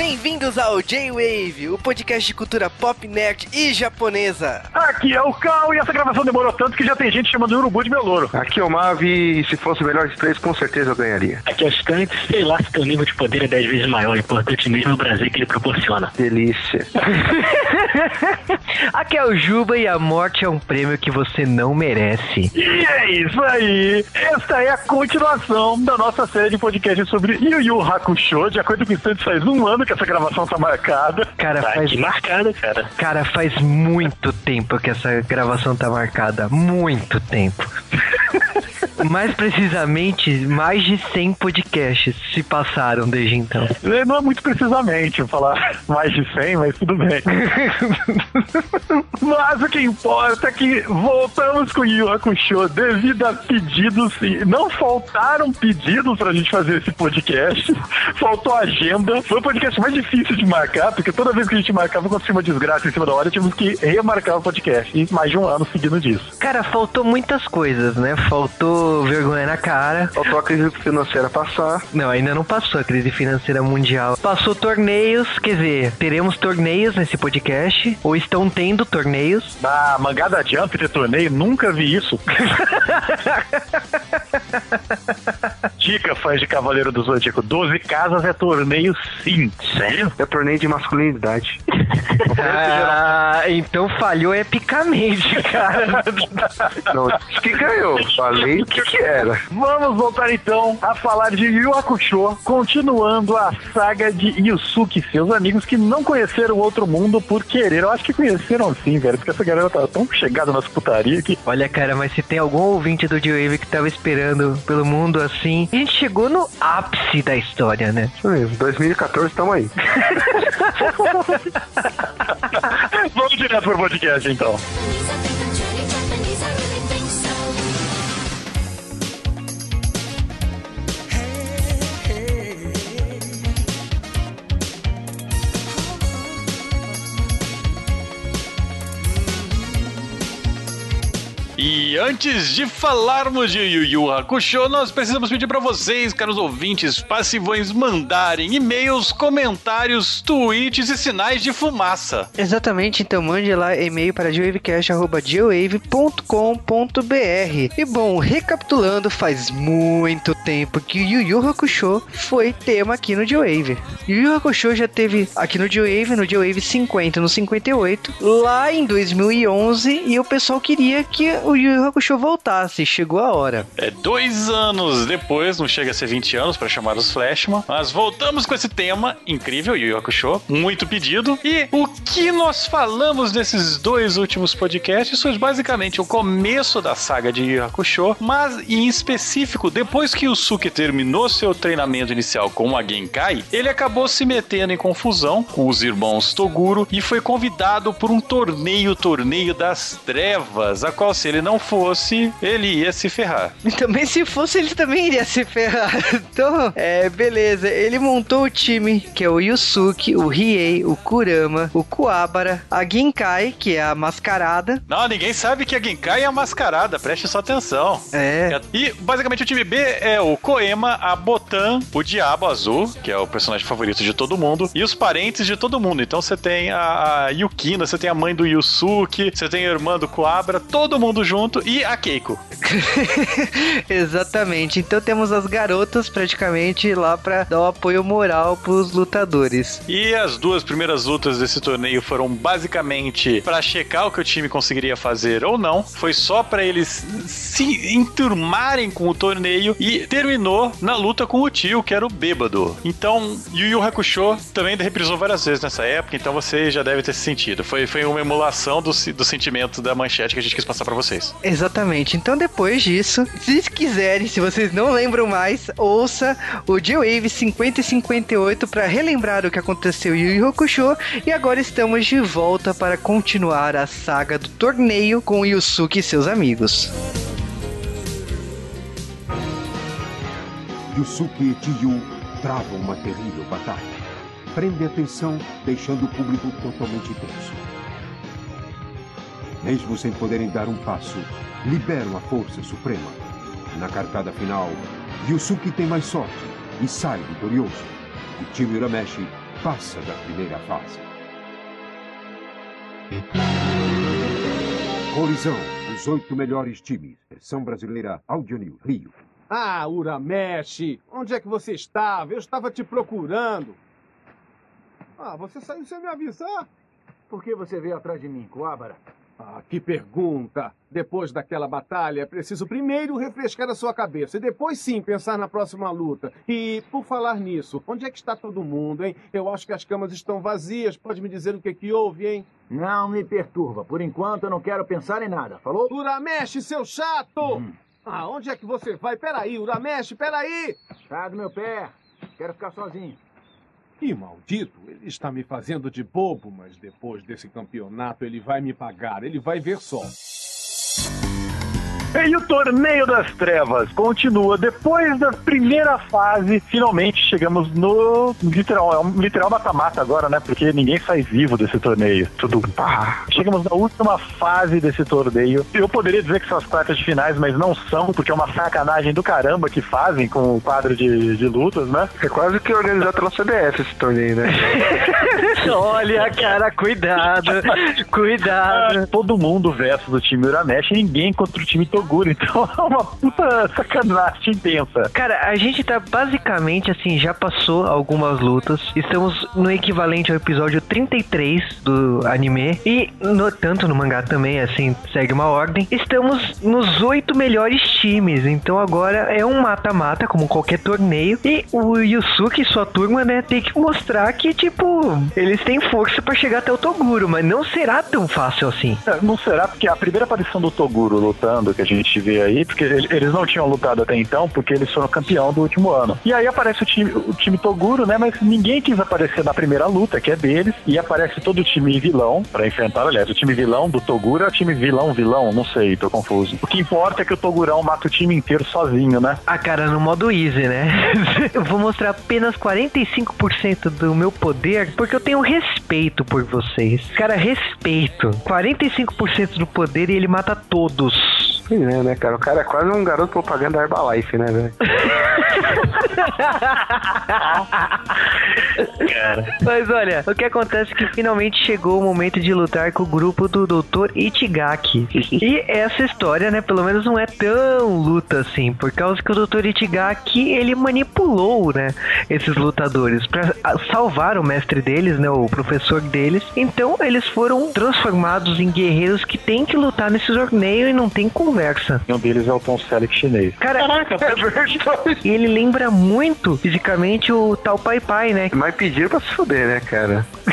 Bem-vindos ao J-Wave, o podcast de cultura pop, nerd e japonesa. Aqui é o Cal e essa gravação demorou tanto que já tem gente chamando o Urubu de meu louro. Aqui é o Mavi e se fosse o melhor de três, com certeza eu ganharia. Aqui é o Skanks, sei lá se teu nível de poder é 10 vezes maior, importante mesmo é o prazer que ele proporciona. Delícia. Aqui é o Juba e a morte é um prêmio que você não merece. E é isso aí. Esta é a continuação da nossa série de podcast sobre Yu Yu Hakusho. De acordo com o Instante, faz um ano que essa gravação tá marcada. Cara, Tá faz, marcada, cara. cara, faz muito tempo que essa gravação tá marcada. Muito tempo. Mais precisamente, mais de 100 podcasts se passaram desde então. Não é muito precisamente falar mais de 100, mas tudo bem. mas o que importa é que voltamos com o Yu Hakusho devido a pedidos. Não faltaram pedidos pra gente fazer esse podcast. Faltou agenda. Foi o podcast mais difícil de marcar, porque toda vez que a gente marcava, acontecia uma desgraça em cima da hora, tínhamos que remarcar o podcast. E mais de um ano seguindo disso. Cara, faltou muitas coisas, né? Faltou vergonha na cara. Faltou a crise financeira passar. Não, ainda não passou a crise financeira mundial. Passou torneios, quer dizer, teremos torneios nesse podcast, ou estão tendo torneios. Na mangada Jump de torneio, nunca vi isso. Dica, fãs de Cavaleiro do Zodíaco: 12 casas é torneio, sim. Sério? É torneio de masculinidade. Ah, então falhou epicamente, cara. Não, disse que ganhou. Falei o que, era. Vamos voltar então a falar de Yu Hakusho, continuando a saga de Yusuke e seus amigos que não conheceram o outro mundo por querer. Eu acho que conheceram sim, velho, porque essa galera tá tão chegada nas putaria que. Olha, cara, mas se tem algum ouvinte do J-Wave que tava esperando pelo mundo assim, a gente chegou no ápice da história, né? Isso mesmo, 2014 estamos aí. Vamos direto pro podcast então. Antes de falarmos de Yu Yu Hakusho, nós precisamos pedir para vocês, caros ouvintes passivões, mandarem e-mails, comentários, tweets e sinais de fumaça. Exatamente, então mande lá e-mail para geowavecast.geowave.com.br. E bom, recapitulando, faz muito tempo que Yu Yu Hakusho foi tema aqui no Geowave. Yu Yu Hakusho já teve aqui no Geowave, no Geowave 50, no 58, lá em 2011, e o pessoal queria que o Yu Yu Hakusho voltasse, chegou a hora. É dois anos depois, não chega a ser 20 anos para chamar os Flashman, mas voltamos com esse tema incrível, Yu Yu Hakusho, muito pedido. E o que nós falamos nesses dois últimos podcasts foi basicamente o começo da saga de Yu Yu Hakusho, mas em específico, depois que o Suki terminou seu treinamento inicial com a Genkai, ele acabou se metendo em confusão com os irmãos Toguro e foi convidado por um torneio, torneio das trevas, a qual se ele não fosse, ele ia se ferrar. Também se fosse, ele também iria se ferrar. Então, é, beleza. Ele montou o time, que é o Yusuke, o Riei, o Kurama, o Kuwabara, a Genkai, que é a mascarada. Não, ninguém sabe que a Genkai é a mascarada, preste sua atenção. É. E basicamente o time B é o Koema, a Botan, o Diabo Azul, que é o personagem favorito de todo mundo, e os parentes de todo mundo. Então você tem a, a Yukina, você tem a mãe do Yusuke, você tem a irmã do Kuabra, todo mundo junto, e a Keiko. Exatamente. Então temos as garotas praticamente lá pra dar o apoio moral pros lutadores. E as duas primeiras lutas desse torneio foram basicamente pra checar o que o time conseguiria fazer ou não. Foi só pra eles se enturmarem com o torneio e terminou na luta com o tio, que era o bêbado. Então, Yu Yu Hakusho também reprisou várias vezes nessa época, então você já deve ter se sentido. Foi, foi uma emulação do, do sentimento da manchete que a gente quis passar pra vocês. Exatamente. Então depois disso, se quiserem, se vocês não lembram mais, ouça o J-Wave 50 e 58 para relembrar o que aconteceu em Yu Yu. E agora estamos de volta para continuar a saga do torneio com Yusuke e seus amigos. Yusuke e Chiyu travam uma terrível batalha. Prende atenção, deixando o público totalmente tenso. Mesmo sem poderem dar um passo, liberam a força suprema. Na cartada final, Yusuke tem mais sorte e sai vitorioso. O time Urameshi passa da primeira fase. Colisão, os oito melhores times. Versão brasileira Audio Rio. Ah, Uramesh, onde é que você estava? Eu estava te procurando. Ah, você saiu sem me avisar? Por que você veio atrás de mim, Coabara? Ah, que pergunta! Depois daquela batalha, é preciso primeiro refrescar a sua cabeça e depois sim pensar na próxima luta. E, por falar nisso, onde é que está todo mundo, hein? Eu acho que as camas estão vazias. Pode me dizer o que, que houve, hein? Não me perturba. Por enquanto, eu não quero pensar em nada. Falou? Uramesh, seu chato! Ah, onde é que você vai? Peraí, Uramesh, peraí! Sai do meu pé. Quero ficar sozinho. Que maldito! Ele está me fazendo de bobo, mas depois desse campeonato ele vai me pagar. Ele vai ver só. E o Torneio das Trevas continua. Depois da primeira fase, finalmente chegamos no literal, é um literal mata-mata agora, né? Porque ninguém sai vivo desse torneio. Tudo pá. Chegamos na última fase desse torneio. Eu poderia dizer que são as quartas de finais, mas não são, porque é uma sacanagem do caramba que fazem com o quadro de, de lutas, né? É quase que organizado pela CBF esse torneio, né? Olha, cara, cuidado. Cuidado. Ah, Todo mundo versus o time Uramesh e ninguém contra o time Toguro. Então é uma puta sacanagem intensa. Cara, a gente tá basicamente assim, já passou algumas lutas. Estamos no equivalente ao episódio 33 do anime. E no- tanto no mangá também, assim, segue uma ordem. Estamos nos oito melhores times. Então agora é um mata-mata, como qualquer torneio. E o Yusuke e sua turma, né, tem que mostrar que, tipo, eles têm força pra chegar até o Toguro. Mas não será tão fácil assim. É, Não será porque a primeira aparição do Toguro lutando, que a gente vê aí, porque ele- eles não tinham lutado até então, porque eles foram campeão do último ano. E aí aparece o time, o time Toguro, né? Mas ninguém quis aparecer na primeira luta, que é deles, e aparece todo o time vilão pra enfrentar. Aliás, o time vilão do Toguro é o time vilão-vilão, não sei, tô confuso. O que importa é que o Togurão mata o time inteiro sozinho, né? Ah, cara, no modo easy, né? eu vou mostrar apenas 45% do meu poder porque eu tenho respeito por vocês. Cara, respeito. 45% do poder e ele mata todos. Pois é, né, cara? O cara é quase um garoto propaganda da Herbalife, né, velho? Mas olha, o que acontece é que finalmente chegou o momento de lutar com o grupo do Dr. Itigaki. E essa história, né, pelo menos não é tão luta assim, por causa que o Dr. Itigaki, ele manipulou, né, esses lutadores pra ah, salvar o mestre deles, né, o professor deles. Então eles foram transformados em guerreiros que têm que lutar nesse torneio e não tem conversa. E um deles é o Tom Selleck chinês. Cara, e ele lembra muito fisicamente o tal Pai Pai, né? Mas pediram pra se fuder, né, cara?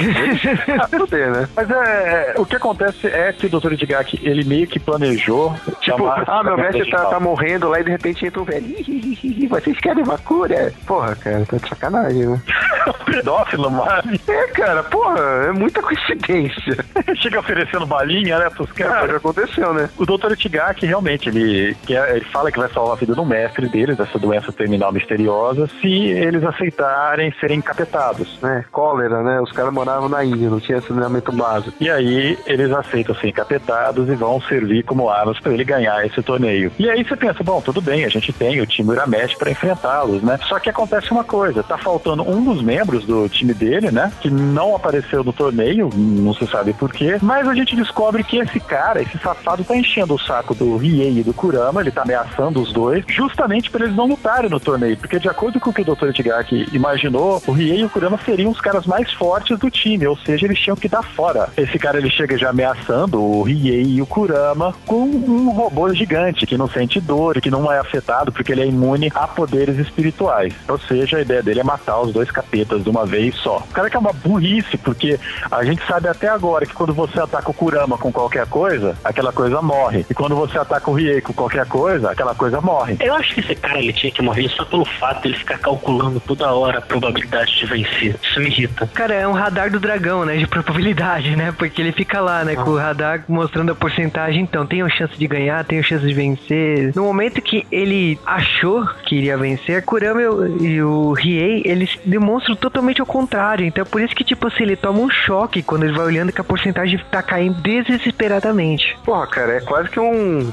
Pra se fuder, né? Mas é, o que acontece é que o Dr. Idigaki, ele meio que planejou Tipo, chamar- ah, meu mestre tá, tá morrendo lá e de repente entra um velho. "Ih, ih, ih, Vocês querem uma cura? Porra, cara, tá de sacanagem, né? pedófilo, mas É, cara, porra, é muita coincidência. chega oferecendo balinha, né, pros Ah, caras. já aconteceu, né? O Dr. Itigaki, realmente, ele, quer, ele fala que vai salvar a vida do mestre deles, dessa doença terminal misteriosa, se eles aceitarem serem encapetados. É, cólera, né? Os caras moravam na Índia, não tinha saneamento básico. E aí eles aceitam ser encapetados e vão servir como armas para ele ganhar esse torneio. E aí você pensa, bom, tudo bem, a gente tem o time Uramesh para enfrentá-los, né? Só que acontece uma coisa, tá faltando um dos membros do time dele, né? Que não apareceu no torneio, não se sabe por quê, mas a gente descobre que esse cara, esse safado, tá enchendo o saco do Riei e do Kurama, ele tá ameaçando os dois, justamente para eles não lutarem no torneio, porque de acordo com o que o Dr. Itigaki imaginou, o Riei e o Kurama seriam os caras mais fortes do time, ou seja, eles tinham que dar fora. Esse cara ele chega já ameaçando o Riei e o Kurama com um robô gigante que não sente dor, que não é afetado porque ele é imune a poderes espirituais. Ou seja, a ideia dele é matar os dois capetas de uma vez só. O cara que é uma burrice, porque a gente sabe até agora que quando você ataca o Kurama com qualquer coisa, aquela coisa morre. E quando você ataca o Riei com qualquer coisa, aquela coisa morre. Eu acho que esse cara ele tinha que morrer só pelo fato de ele ficar calculando toda hora a probabilidade de vencer. Isso me irrita. Cara, é um radar do dragão, né? De probabilidade, né? Porque ele fica lá, né? Com o radar mostrando a porcentagem. Então, tenho chance de ganhar, tenho chance de vencer. No momento que ele achou que iria vencer, Kurama e o- e o Riei, eles demonstram totalmente ao contrário. Então, é por isso que, tipo assim, ele toma um choque quando ele vai olhando que a porcentagem tá caindo desesperadamente. Porra, cara, é quase que um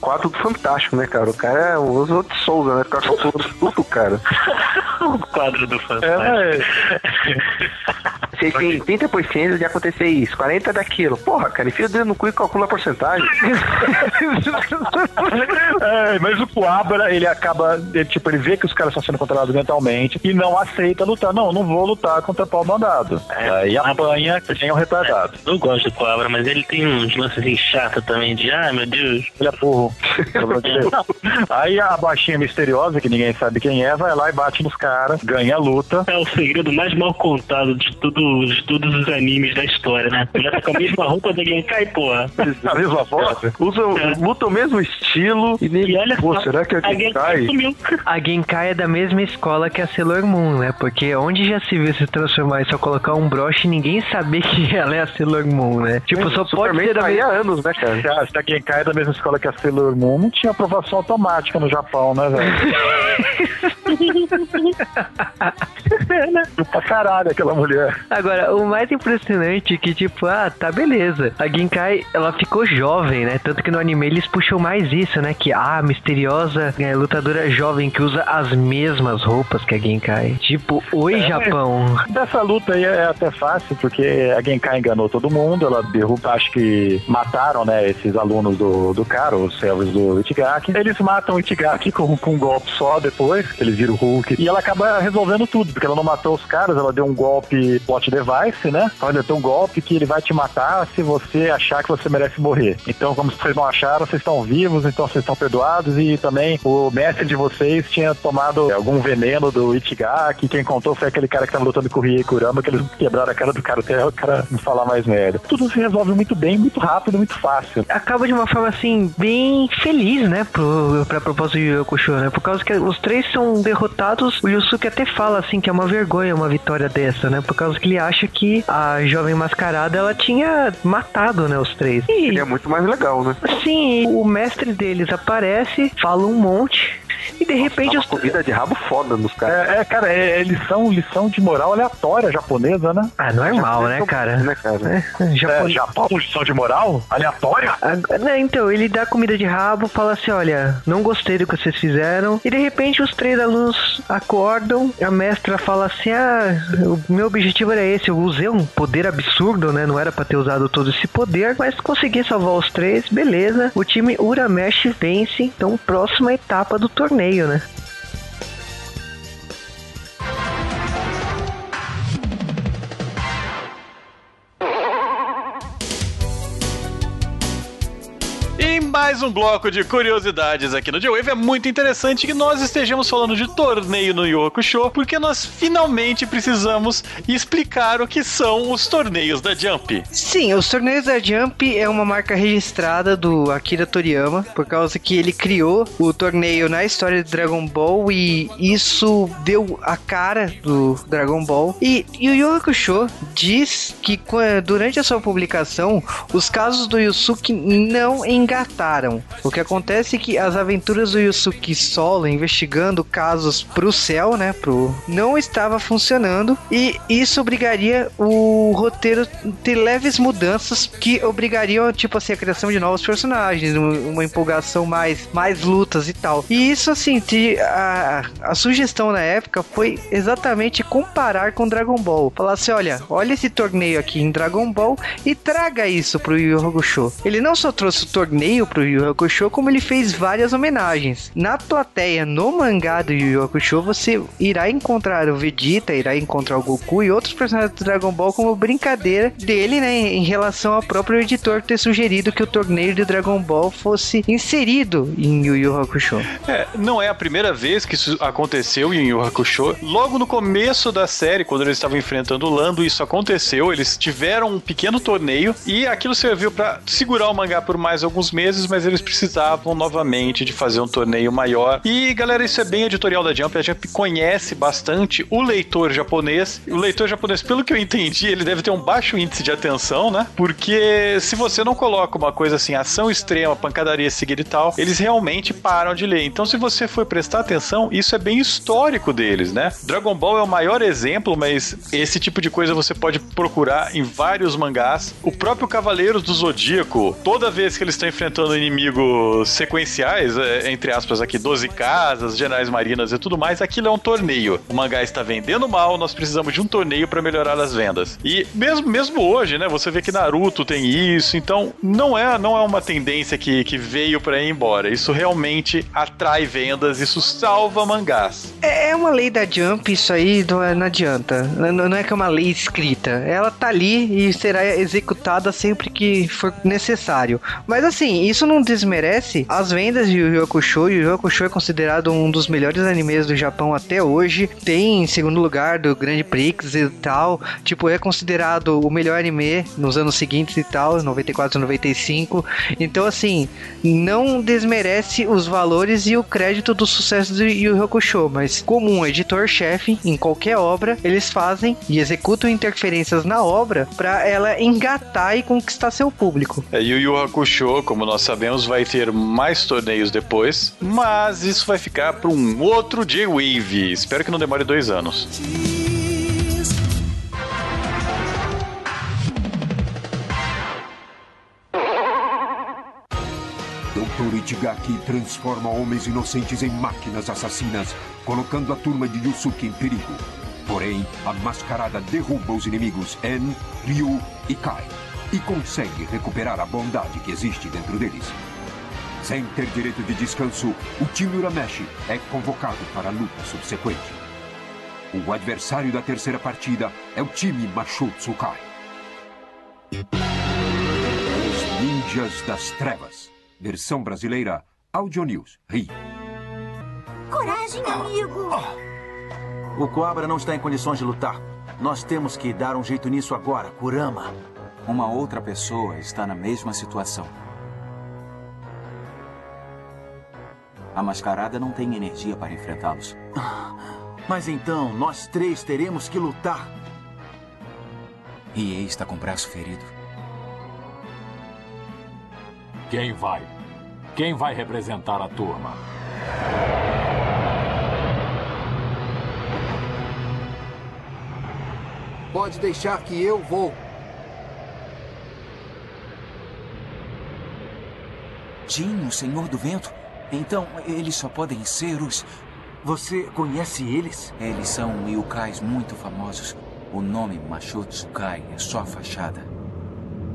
quadro do Fantástico, né, cara? O cara é o Oswald de Souza, né? Calculando tudo, cara. o quadro do fantástico. É, Vocês têm 30% de acontecer isso, 40% daquilo. Porra, cara, enfia o dedo no cu e calcula a porcentagem. É, mas o Coabra, ele acaba, ele, tipo, ele vê que os caras estão sendo controlados mentalmente e não aceita lutar. Não, não vou lutar contra pau mandado. Aí apanha que nem um retardado. Eu gosto do Cobra, mas ele tem uns lances assim chatos também de, ai meu Deus. Ele é burro. Aí a baixinha misteriosa, que ninguém sabe quem é, vai lá e bate nos caras, ganha a luta. É o segredo mais mal contado de, tudo, de todos os animes da história, né? Ele tá com a mesma roupa do Genkai, porra. A mesma foto. Usa, luta o mesmo estilo e nem. E olha Pô, só, será que é a Genkai. A Genkai é da mesma escola que a Sailor Moon, né? Porque onde já se viu se transformar e só colocar um broche e ninguém saber que ela é a Sailor Moon, né? Tipo, só pode Superman ser da mesma... anos, né, cara? Ah, se a Genkai é da mesma escola que a Sailor Moon, não tinha aprovação automática no Japão, né, velho? pra caralho aquela mulher. Agora, o mais impressionante é que, tipo, ah, tá beleza. A Genkai, ela ficou jovem, né? Tanto que no anime eles puxam mais isso, né? Que, ah, misteriosa é, lutadora jovem que usa as mesmas roupas que a Genkai. Tipo, oi, Japão. Dessa luta aí é até fácil, porque a Genkai enganou todo mundo, ela derruba, acho que mataram, né, esses alunos do, do cara, os servos do Itigaki. Eles matam o Itigaki com, com um golpe só depois, que eles viram o Hulk. E ela acaba resolvendo tudo, porque ela não matou os caras, ela deu um golpe plot device, né? Olha, tem um golpe que ele vai te matar se você achar que você merece morrer. Então, como vocês não acharam, vocês estão vivos, então vocês estão perdoados. E também o mestre de vocês tinha tomado algum veneno do Itigaki. Quem contou foi aquele cara que tava lutando com o Rie Kurama, que eles quebraram a cara do cara até o cara não falar mais merda. Tudo se resolve muito bem, muito rápido, muito fácil. Acaba de uma forma, assim, bem feliz, né? Pro, pra propósito de Hakusho, né? Por causa que os três são derrotados. O Yusuke até fala, assim, que é uma vergonha uma vitória dessa, né? Por causa que ele acha que a jovem mascarada, ela tinha matado, né? Os três. E, Ele é muito mais legal, né? sim, o mestre deles aparece, fala um monte. E de repente Uma os comida de rabo foda nos caras. É, é, cara, é, é lição, lição de moral aleatória japonesa, né? Ah, normal, né, cara? Né, cara? É, Japão... É, Japão, lição de moral? Aleatória? Ah, né, então, ele dá comida de rabo, fala assim: olha, não gostei do que vocês fizeram. E de repente os três alunos acordam, a mestra fala assim: ah, o meu objetivo era esse, eu usei um poder absurdo, né? Não era pra ter usado todo esse poder, mas consegui salvar os três, beleza. O time Uramesh vence, então próxima etapa do torneio, né? Mais um bloco de curiosidades aqui no J-Wave, é muito interessante que nós estejamos falando de torneio no Yu Hakusho, porque nós finalmente precisamos explicar o que são os torneios da Jump. Sim, os torneios da Jump é uma marca registrada do Akira Toriyama, por causa que ele criou o torneio na história de Dragon Ball e isso deu a cara do Dragon Ball. E Yu Yu Hakusho diz que durante a sua publicação, os casos do Yusuke não engataram. O que acontece é que as aventuras do Yusuke solo, investigando casos pro céu, né, pro não estava funcionando e isso obrigaria o roteiro ter leves mudanças que obrigariam, tipo assim, a criação de novos personagens, um- uma empolgação mais, mais lutas e tal. E isso, assim, a, a sugestão na época foi exatamente comparar com Dragon Ball. Falar assim, olha, olha esse torneio aqui em Dragon Ball e traga isso pro Yu Hakusho. Ele não só trouxe o torneio pro Yu Hakusho, como ele fez várias homenagens. Na plateia, no mangá do Yu Yu Hakusho, você irá encontrar o Vegeta, irá encontrar o Goku e outros personagens do Dragon Ball como brincadeira dele, né, em relação ao próprio editor ter sugerido que o torneio de Dragon Ball fosse inserido em Yu Yu Hakusho. É, não é a primeira vez que isso aconteceu em Yu Yu Hakusho. Logo no começo da série, quando eles estavam enfrentando o Lando, isso aconteceu. Eles tiveram um pequeno torneio e aquilo serviu pra segurar o mangá por mais alguns meses, mas eles precisavam novamente de fazer um torneio maior. E galera, isso é bem editorial da Jump. A Jump conhece bastante o leitor japonês. O leitor japonês, pelo que eu entendi, ele deve ter um baixo índice de atenção, né? Porque se você não coloca uma coisa assim, ação extrema, pancadaria seguida e tal, eles realmente param de ler. Então, se você for prestar atenção, isso é bem histórico deles, né? Dragon Ball é o maior exemplo, mas esse tipo de coisa você pode procurar em vários mangás. O próprio Cavaleiros do Zodíaco, toda vez que eles estão enfrentando inimigos sequenciais, é, entre aspas aqui, 12 casas, generais marinas e tudo mais, aquilo é um torneio. O mangá está vendendo mal, nós precisamos de um torneio para melhorar as vendas. E mesmo, mesmo hoje, né, você vê que Naruto tem isso, então não é, não é uma tendência que, que veio para ir embora. Isso realmente atrai vendas, isso salva mangás. É uma lei da Jump, isso aí não, é- adianta. Não, não é que é uma lei escrita. Ela tá ali e será executada sempre que for necessário. Mas assim, isso não desmerece as vendas de Yu Yu Hakusho. Yu Yu Hakusho é considerado um dos melhores animes do Japão até hoje. Tem em segundo lugar do Grand Prix e tal. Tipo, é considerado o melhor anime nos anos seguintes e tal, 94 e 95. Então, assim, não desmerece os valores e o crédito do sucesso do Yu Yu Hakusho, mas como um editor-chefe em qualquer obra, eles fazem e executam interferências na obra para ela engatar e conquistar seu público. É, Yu Yu Hakusho, como nós sabemos, vai ter mais torneios depois, mas isso vai ficar para um outro J-Wave. Espero que não demore dois anos. Dr. Ichigaki transforma homens inocentes em máquinas assassinas, colocando a turma de Yusuke em perigo. Porém, a mascarada derruba os inimigos En, Ryu e Kai e consegue recuperar a bondade que existe dentro deles. Sem ter direito de descanso, o time Urameshi é convocado para a luta subsequente. O adversário da terceira partida é o time Mashutsu Kai. Os Ninjas das Trevas. Versão brasileira, Audio News, Rio. Coragem, amigo! O Coabra não está em condições de lutar. Nós temos que dar um jeito nisso agora, Kurama. Uma outra pessoa está na mesma situação. A mascarada não tem energia para enfrentá-los. Mas então, nós três teremos que lutar. Rie está com o braço ferido. Quem vai? Quem vai representar a turma? Pode deixar que eu vou. O Senhor do Vento? Então, eles só podem ser os... Você conhece eles? Eles são yukais muito famosos. O nome Mashotsukai é só fachada.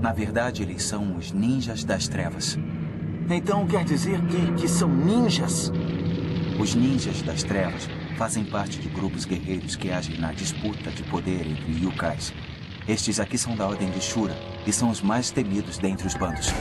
Na verdade, eles são os ninjas das trevas. Então quer dizer que, que são ninjas? Os ninjas das trevas fazem parte de grupos guerreiros que agem na disputa de poder entre yukais. Estes aqui são da Ordem de Shura e são os mais temidos dentre os bandos.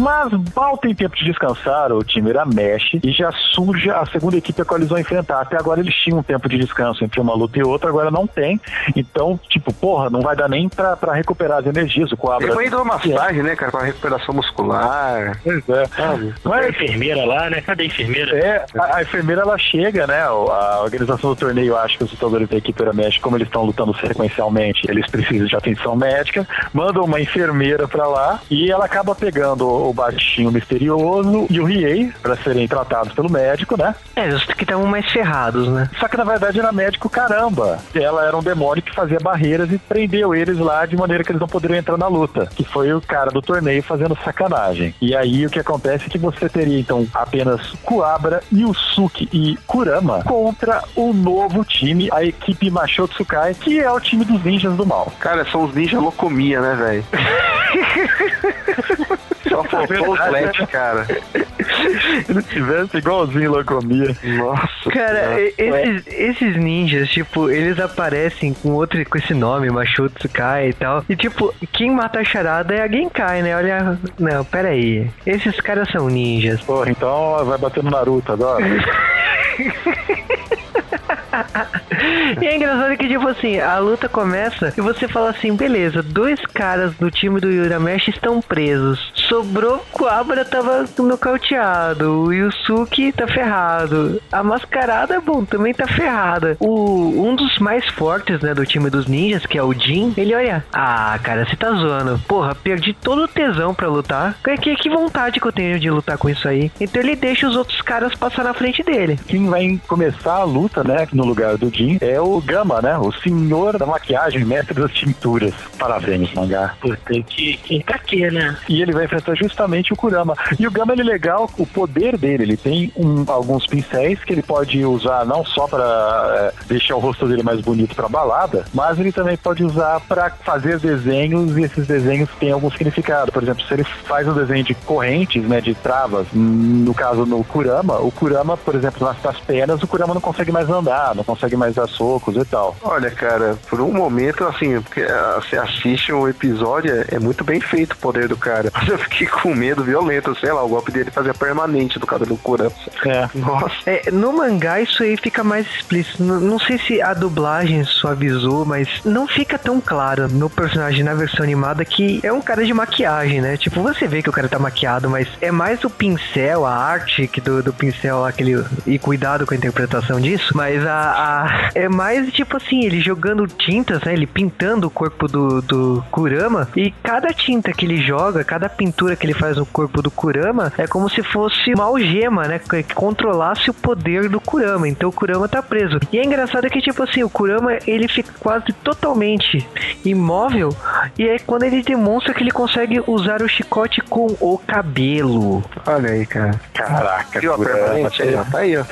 Mas mal tem tempo de descansar, o time mexe e já surge a segunda equipe a qual eles vão enfrentar. Até agora eles tinham um tempo de descanso entre uma luta e outra, agora não tem. Então, tipo, porra, não vai dar nem pra, pra recuperar as energias. O Coabra. Ele foi dar uma massagem, né, cara, pra recuperação muscular. Pois é, sabe? Mas... A enfermeira lá, né? Cadê a enfermeira? É, a, a enfermeira ela chega, né? A organização do torneio acha que os lutadores da equipe Uramesh, como eles estão lutando sequencialmente, eles precisam de atenção médica, mandam uma enfermeira pra lá e ela acaba pegando o baixinho misterioso e o Riei para serem tratados pelo médico, né? É, os que estavam mais ferrados, né? Só que na verdade era médico caramba. Ela era um demônio que fazia barreiras e prendeu eles lá de maneira que eles não poderiam entrar na luta. Que foi o cara do torneio fazendo sacanagem. E aí o que acontece é que você teria então apenas Kuabra, Yusuke e Kurama contra o novo time, a equipe Mashotsukai, que é o time dos ninjas do mal. Cara, são os ninjas locomia, né, velho? Só faltou o flash, cara. Se ele tivesse igualzinho Locomia. Nossa. Cara, esses, esses, ninjas, tipo, eles aparecem com outro com esse nome, Mashutsukai e tal. E tipo, quem mata a charada é a Genkai, né? Olha. Não, pera aí. Esses caras são ninjas. Porra, então vai bater no Naruto agora. e é engraçado que, tipo assim, a luta começa e você fala assim, beleza, dois caras do time do Uramesh estão presos. Sobrou Coabra tava nocauteado. O Yusuke tá ferrado. A mascarada, bom, também tá ferrada. O, um dos mais fortes, né, do time dos ninjas, que é o Jin, ele olha. Ah, cara, você tá zoando. Porra, perdi todo o tesão pra lutar. Que, que vontade que eu tenho de lutar com isso aí. Então ele deixa os outros caras passar na frente dele. Quem vai começar a luta, né, no lugar do Jin, é o Gama, né? O senhor da maquiagem, mestre das tinturas. Parabéns, mangá. Puta, que, que pra quê, né? E ele vai enfrentar justamente o Kurama. E o Gama ele é legal, o poder dele, ele tem um- alguns pincéis que ele pode usar não só para deixar o rosto dele mais bonito para balada, mas ele também pode usar para fazer desenhos e esses desenhos têm algum significado. Por exemplo, se ele faz um desenho de correntes, né, de travas, hum, no caso no Kurama, o Kurama, por exemplo, nas, nas pernas, o Kurama não consegue mais andar, não consegue mais dar socos e tal. Olha, cara, por um momento, assim, porque ah, você assiste um episódio, é- é muito bem feito o poder do cara. Mas eu fiquei com medo violento, sei lá, o golpe dele fazia permanente do cabelo do Kurama. É. Nossa. É, no mangá isso aí fica mais explícito. N- não sei se a dublagem suavizou, mas não fica tão claro no personagem na versão animada que é um cara de maquiagem, né? Tipo, você vê que o cara tá maquiado, mas é mais o pincel, a arte que do, do pincel, aquele. E cuidado com a interpretação disso, mas a, a- É mais tipo assim, ele jogando tintas, né? Ele pintando o corpo do, do Kurama. E cada tinta que ele joga, cada pintura que ele faz no corpo do Kurama, é como se fosse uma algema, né? Que que controlasse o poder do Kurama. Então o Kurama tá preso. E é engraçado que, tipo assim, o Kurama ele fica quase totalmente imóvel. E é quando ele demonstra que ele consegue usar o chicote com o cabelo. Olha aí, cara. Caraca, Viu a Kurama, permanente aí, ó? Tá aí, ó.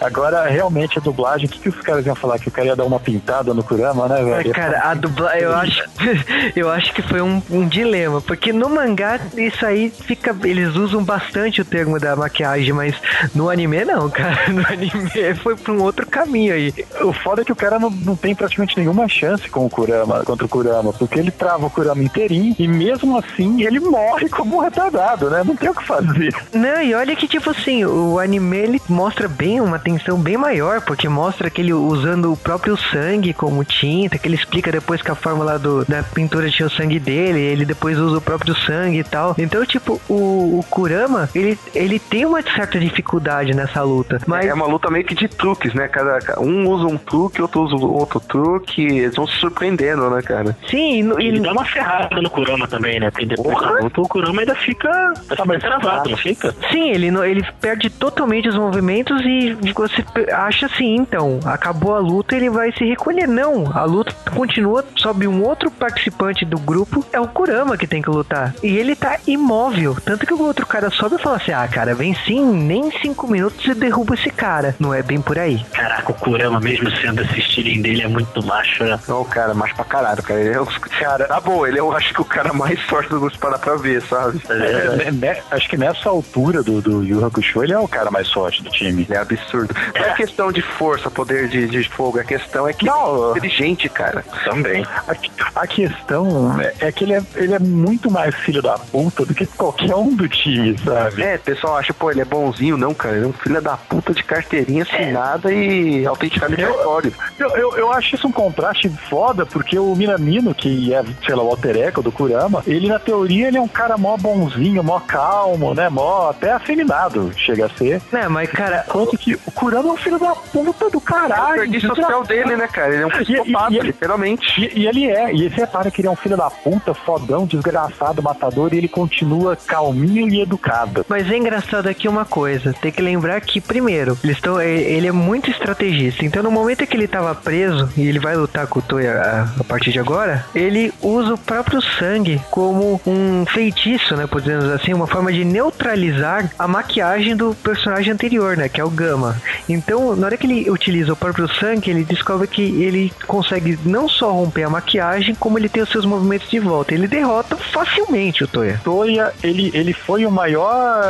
Agora, realmente, a dublagem, o que, que os caras iam falar? Que o cara ia dar uma pintada no Kurama, né, É, velho? cara, a dublagem, eu acho, eu acho que foi um, um dilema, porque no mangá isso aí fica, eles usam bastante o termo da maquiagem, mas no anime não, cara, no anime foi pra um outro caminho aí. O foda é que o cara não, não tem praticamente nenhuma chance com o Kurama, contra o Kurama, porque ele trava o Kurama inteirinho e mesmo assim ele morre como um retardado, né? Não tem o que fazer. Não, e olha que tipo assim, o anime ele mostra bem uma tensão bem maior, porque mostra que ele usando o próprio sangue como tinta, que ele explica depois que a fórmula do, da pintura tinha o sangue dele, ele depois usa o próprio sangue e tal. Então, tipo, o, o Kurama, ele, ele tem uma certa dificuldade nessa luta, mas É uma luta meio que de truques, né? Cada, ca- um usa um truque, outro usa outro truque, eles vão se surpreendendo, né, cara? Sim, e, no- e- Ele dá uma ferrada no Kurama também, né? Porque depois da luta o Kurama ainda fica, fica travado, não fica? Sim, ele, ele perde totalmente os movimentos e você acha assim, então, acabou a luta, ele vai se recolher. Não, a luta continua, sobe um outro participante do grupo, é o Kurama que tem que lutar. E ele tá imóvel. Tanto que o outro cara sobe e fala assim: ah, cara, vem sim, nem cinco minutos e derruba esse cara. Não é bem por aí. Caraca, o Kurama, mesmo sendo esse estilinho dele, é muito macho, né? Não, cara, macho pra caralho, cara. Ele é um... Cara, tá bom, ele é, eu acho que o cara mais forte do grupo para pra ver, sabe? É, né, né, acho que nessa altura do, do Yu Hakusho, ele é o cara mais forte do time. É absurdo. Não é questão de força, poder de, de fogo, a questão é que Não. é inteligente, cara. Também. A, a questão é, é que ele é, ele é muito mais filho da puta do que qualquer um do time, sabe? É, o pessoal acha, pô, ele é bonzinho, não, cara. Ele é um filho da puta de carteirinha assinada e autenticado em cartório. Eu, eu, eu acho isso um contraste foda, porque o Minamino, que é, sei lá, o alter ego do Kurama, ele na teoria ele é um cara mó bonzinho, mó calmo, né? Mó até afeminado, chega a ser. Né, mas cara, Quanto que o Kurama é um filho da puta do É o caralho. serviço social desgraçado. dele, né, cara? Ele é um E- e- psicopata, e ele- literalmente. E, e ele é, e esse repara que ele é um filho da puta, fodão, desgraçado, matador, e ele continua calminho e educado. Mas é engraçado aqui uma coisa, tem que lembrar que, primeiro, estão, ele é muito estrategista. Então, no momento que ele estava preso e ele vai lutar com o Toya a, a partir de agora, ele usa o próprio sangue como um feitiço, né? Podemos assim, uma forma de neutralizar a maquiagem do personagem anterior, né? Que é o Gama. Então, na hora que ele utiliza o próprio sangue, ele descobre que ele consegue não só romper a maquiagem, como ele tem os seus movimentos de volta. Ele derrota facilmente o Toya. Toya, ele, ele foi o maior,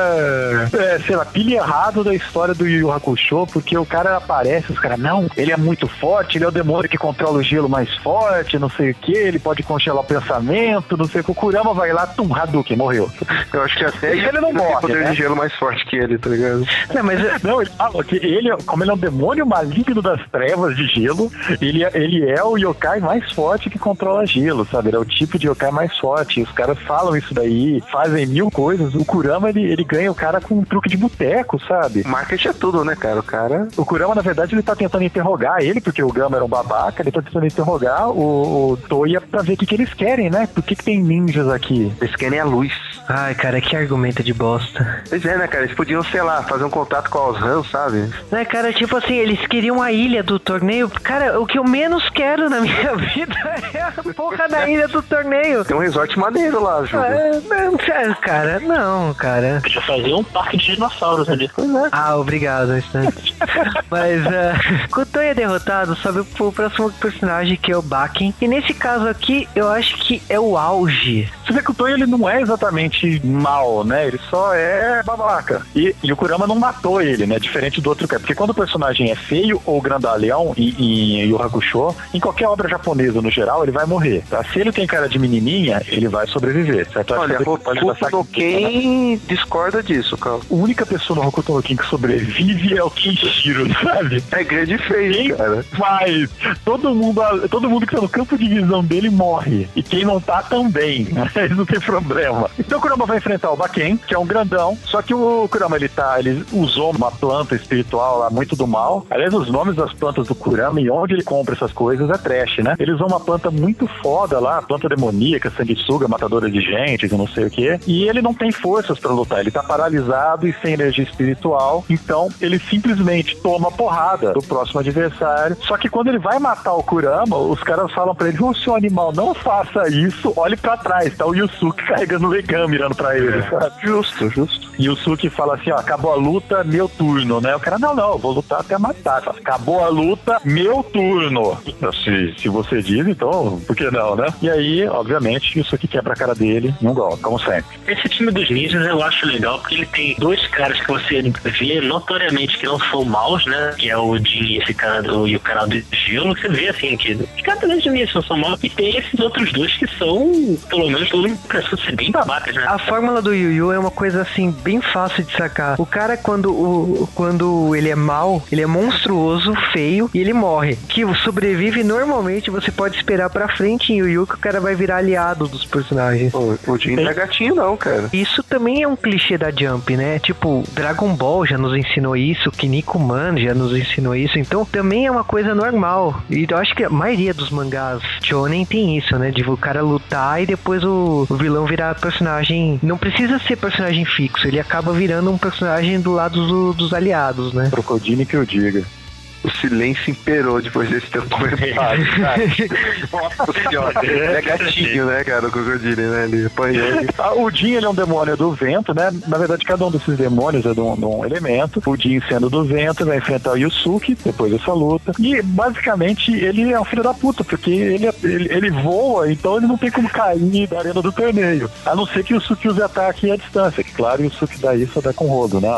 é, sei lá, pilha errado da história do Yu Yu Hakusho, porque o cara aparece, os caras, não, ele é muito forte, ele é o demônio que controla o gelo mais forte, não sei o que, ele pode congelar o pensamento, não sei o que. O Kurama vai lá, tum, Hadouken, morreu. Eu acho que até Ele não tem morre, poder né? de gelo mais forte que ele, tá ligado? Não, mas é- Não, ele fala que ele, como ele é um demônio maligno das trevas de gelo, ele, é- ele é o yokai mais forte que controla gelo, sabe? Ele é o tipo de yokai mais forte. E os caras falam isso daí, fazem mil coisas. O Kurama, ele, ele ganha o cara com um truque de boteco, sabe? Marketing é tudo, né, cara? O cara. O Kurama, na verdade, ele tá tentando interrogar ele, porque o Gama era um babaca, ele tá tentando interrogar o, o Toya pra ver o que, que eles querem, né? Por que, que tem ninjas aqui? Eles querem a luz. Ai, cara, que argumento de bosta. Pois é, né, cara? Eles podiam, sei lá, fazer um contato com os Rams, sabe? Né, cara, tipo assim, eles queriam a ilha do torneio. Cara, o que eu menos quero na minha vida é a porra da ilha do torneio. Tem um resort maneiro lá, Júlio. É, não, sério, cara, não, cara. Podia fazer um parque de dinossauros ali. Ah, obrigado, um instante. Mas, uh, o Toya derrotado, sobe pro próximo personagem, que é o Bakken. E nesse caso aqui, eu acho que é o auge. Você vê que o Toya, ele não é exatamente mal, né? Ele só é babaca. E, e o Kurama não matou ele, né? Diferente do outro cara. Porque quando o personagem é feio ou grandalhão em, em Yu Hakusho, em qualquer obra japonesa no geral, ele vai morrer. Tá? Se ele tem cara de menininha, ele vai sobreviver, certo? Acho Olha, pode Hokuto passar no. Ken discorda disso, cara. A única pessoa no Hokuto no Ken que sobrevive é o Kenshiro, sabe? É grande feio, Quem cara. faz? Todo mundo, todo mundo que tá no campo de visão dele morre. E quem não tá também. Aí não tem problema. Então o Kurama vai enfrentar o Baken, que é um grandão. Só que o Kurama, ele tá, ele usou uma planta espiritual lá muito do mal. Aliás, os nomes das plantas do Kurama e onde ele compra essas coisas é trash, né? Ele usou uma planta muito foda lá, planta demoníaca, sanguessuga, matadora de gente, e não sei o quê. E ele não tem forças pra lutar. Ele tá paralisado e sem energia espiritual. Então, ele simplesmente toma porrada do próximo adversário. Só que quando ele vai matar o Kurama, os caras falam pra ele: Ô, seu animal, não faça isso. Olhe pra trás. Tá o Yusuke carregando o Legam mirando pra ele, sabe? Justo, justo. E o Suki fala assim, ó, acabou a luta, meu turno, né? O cara, não, não, vou lutar até matar. Fala, acabou a luta, meu turno. Se, se você diz, então, por que não, né? E aí, obviamente, o Suki quebra a cara dele num golpe, como sempre. Esse time dos ninjas eu acho legal porque ele tem dois caras que você vê notoriamente que não são maus, né? Que é o Jin e esse cara do, e o cara do gelo. Você vê assim que os caras o início não são maus. E tem esses outros dois que são, pelo menos, todo mundo parece ser bem babacas, né? A fórmula do Yu Yu é uma coisa assim bem fácil de sacar. O cara quando o quando ele é mal, ele é monstruoso, feio e ele morre. Que sobrevive normalmente você pode esperar pra frente em Yu Yu que o cara vai virar aliado dos personagens. O, o Jin não é gatinho, não, cara. Isso também é um clichê da Jump, né? Tipo, Dragon Ball já nos ensinou isso, Kinnikuman Man já nos ensinou isso, então também é uma coisa normal. E eu acho que a maioria dos mangás shonen tem isso, né? De o cara lutar e depois o, o vilão virar personagem. Não precisa ser personagem fixo, ele acaba virando um personagem do lado do- dos aliados, né? Crocodile que eu diga. O silêncio imperou depois desse teu comentário, cara. Nossa senhora. É gatinho, né, cara, o crocodilo, né? Ele apanhou. Ah, O Jin, ele é um demônio do vento, né? Na verdade, cada um desses demônios é de um, de um elemento. O Jin, sendo do vento, vai enfrentar o Yusuke depois dessa luta. E, basicamente, ele é um filho da puta, porque ele, ele, ele voa, então ele não tem como cair da arena do torneio. A não ser que o Yusuke use ataque à distância. Que, claro, o Yusuke daí só dá com rodo, né?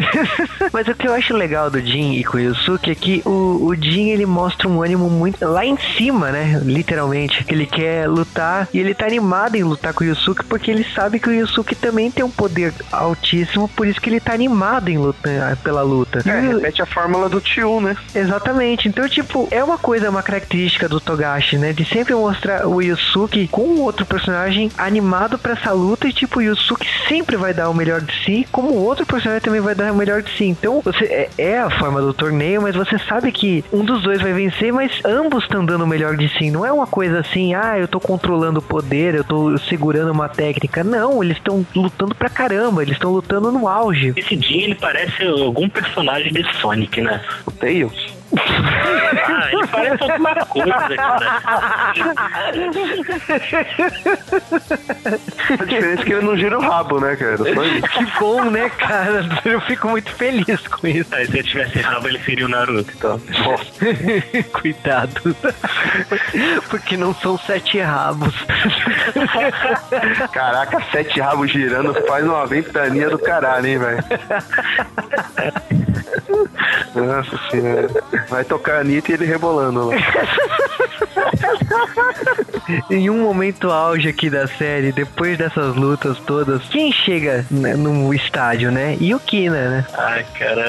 Mas o que eu acho legal do Jin e com o Yusuke é que o, o Jin ele mostra um ânimo muito lá em cima, né? Literalmente. Ele quer lutar e ele tá animado em lutar com o Yusuke porque ele sabe que o Yusuke também tem um poder altíssimo, por isso que ele tá animado em lutar pela luta. É, E repete a fórmula do tio, né? Exatamente. Então, tipo, é uma coisa, uma característica do Togashi, né? De sempre mostrar o Yusuke com outro personagem animado pra essa luta e, tipo, o Yusuke sempre vai dar o melhor de si, como o outro personagem também vai dar o melhor de si. Então, você é, é a forma do torneio, mas você sabe que um dos dois vai vencer, mas ambos estão dando o melhor de si. Não é uma coisa assim, ah, eu tô controlando o poder, eu tô segurando uma técnica. Não, eles estão lutando pra caramba, eles estão lutando no auge. Esse Jin, ele parece algum personagem de Sonic, né? O Tails. Ah, ele parece alguma coisa, cara. A diferença é que ele não gira o rabo, né, cara? Só isso. Que bom, né, cara? Eu fico muito feliz com isso. Ah, se ele tivesse rabo, ele seria o Naruto. Então, Cuidado. Porque não são sete rabos. Caraca, sete rabos girando faz uma ventania do caralho, hein, velho? Nossa senhora. Vai tocar a Anitta e ele rebolando lá. Em um momento auge aqui da série, depois dessas lutas todas, quem chega né, no estádio, né? Yukina, né? Ai, cara,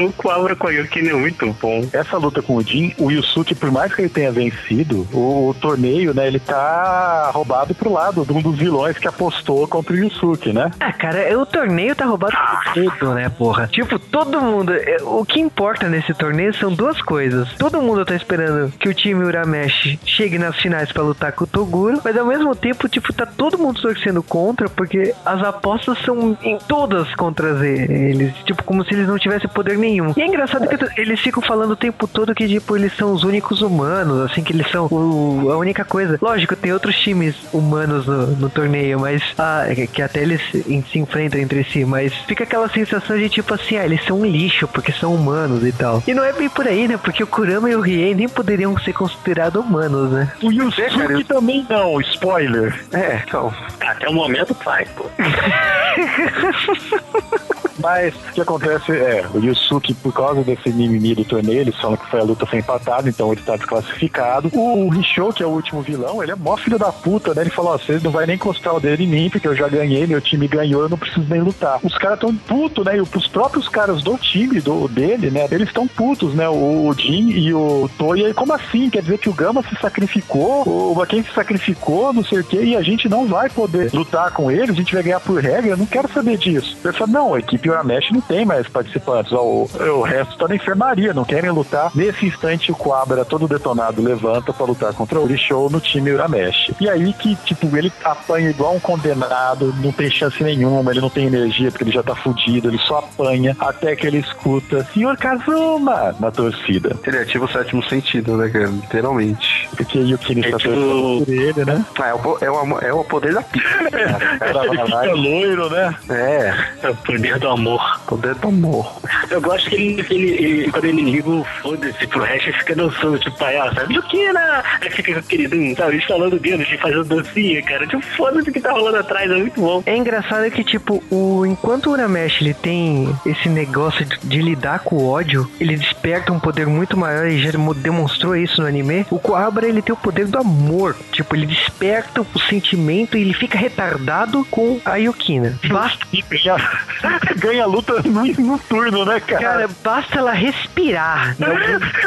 o Quabra com a Yukina é muito bom. Essa luta com o Jin, o Yusuke, por mais que ele tenha vencido, o, o torneio, né, ele tá roubado pro lado de um dos vilões que apostou contra o Yusuke, né? Ah, cara, o torneio tá roubado por tudo, né, porra? Tipo, todo mundo. é, O que importa nesse torneio são duas coisas. Todo mundo tá esperando que o time Urameshi chegue nas finais pra lutar com o Toguro, mas ao mesmo tempo, tipo, tá todo mundo torcendo contra, porque as apostas são em todas contra eles. Tipo, como se eles não tivessem poder nenhum. E é engraçado que eles ficam falando o tempo todo que, tipo, eles são os únicos humanos, assim, que eles são o- a única coisa. Lógico, tem outros times humanos no, no torneio, mas ah, que- que até eles em- se enfrentam entre si, mas fica aquela sensação de tipo assim, ah, eles são um lixo porque são humanos e tal. E não é bem por aí, né? Porque o Kurama e o Riei nem poderiam ser considerados humanos, né? O Yusuke também não, spoiler. É, então. Até o momento vai, pô. Mas o que acontece é, o Yusuke, por causa desse mimimi do torneio, eles falam que foi a luta foi empatada, então ele tá desclassificado. O Rishou, que é o último vilão, ele é mó filho da puta, né? Ele falou, ó, vocês não vai nem encostar o dedo em mim, porque eu já ganhei, meu time ganhou, eu não preciso nem lutar. Os caras tão putos, né? E os próprios caras do time do, dele, né? Eles estão putos, né? O, o Jin e o Toya, como assim? Quer dizer que o Gama se sacrificou, o Baken se sacrificou, não sei o quê, e a gente não vai poder lutar com eles, a gente vai ganhar por regra, eu não quero saber disso. Ele falou, não, a equipe Uramesh não tem mais participantes, o, o resto tá na enfermaria, não querem lutar. Nesse instante, o Quabra, todo detonado, levanta pra lutar contra o Rishou no time Uramesh. E aí que, tipo, ele apanha igual um condenado, não tem chance nenhuma, ele não tem energia porque ele já tá fudido, ele só apanha até que ele escuta Senhor Kazuma na torcida. Ele ativa o sétimo sentido, né, cara? Literalmente. Porque o Yukini está torcendo por ele, né? Ah, é, o, é, o, é o poder da pizza. Ele fica loiro, né? É. É o poder do amor. Poder do amor. Eu gosto que ele, ele, ele- quando ele liga o foda-se pro resto, ele fica dançando, tipo, pai, ó, sabe, Yukina! Aí fica com aquele, hum, sabe, estalando o dedo, de fazendo dancinha, cara. Tipo, foda-se o que tá rolando atrás, é muito bom. É engraçado que, tipo, o, enquanto o Uramesh ele tem esse negócio de, de lidar com o ódio, ele desperta um poder muito maior e já mo- demonstrou isso no anime. O Koabra ele tem o poder do amor. Tipo, ele desperta o sentimento e ele fica retardado com a Yukina. Basta, ganha, ganha a luta no, no turno, né, cara? cara, basta ela respirar.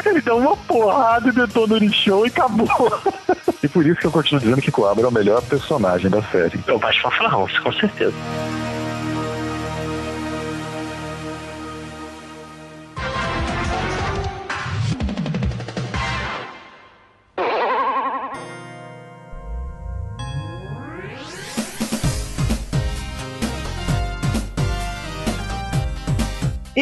Ele dá uma porrada e detona o Rishou e acabou. E por isso que eu continuo dizendo que Coabra é o melhor personagem da série. Eu baixo fanfarrão, com certeza.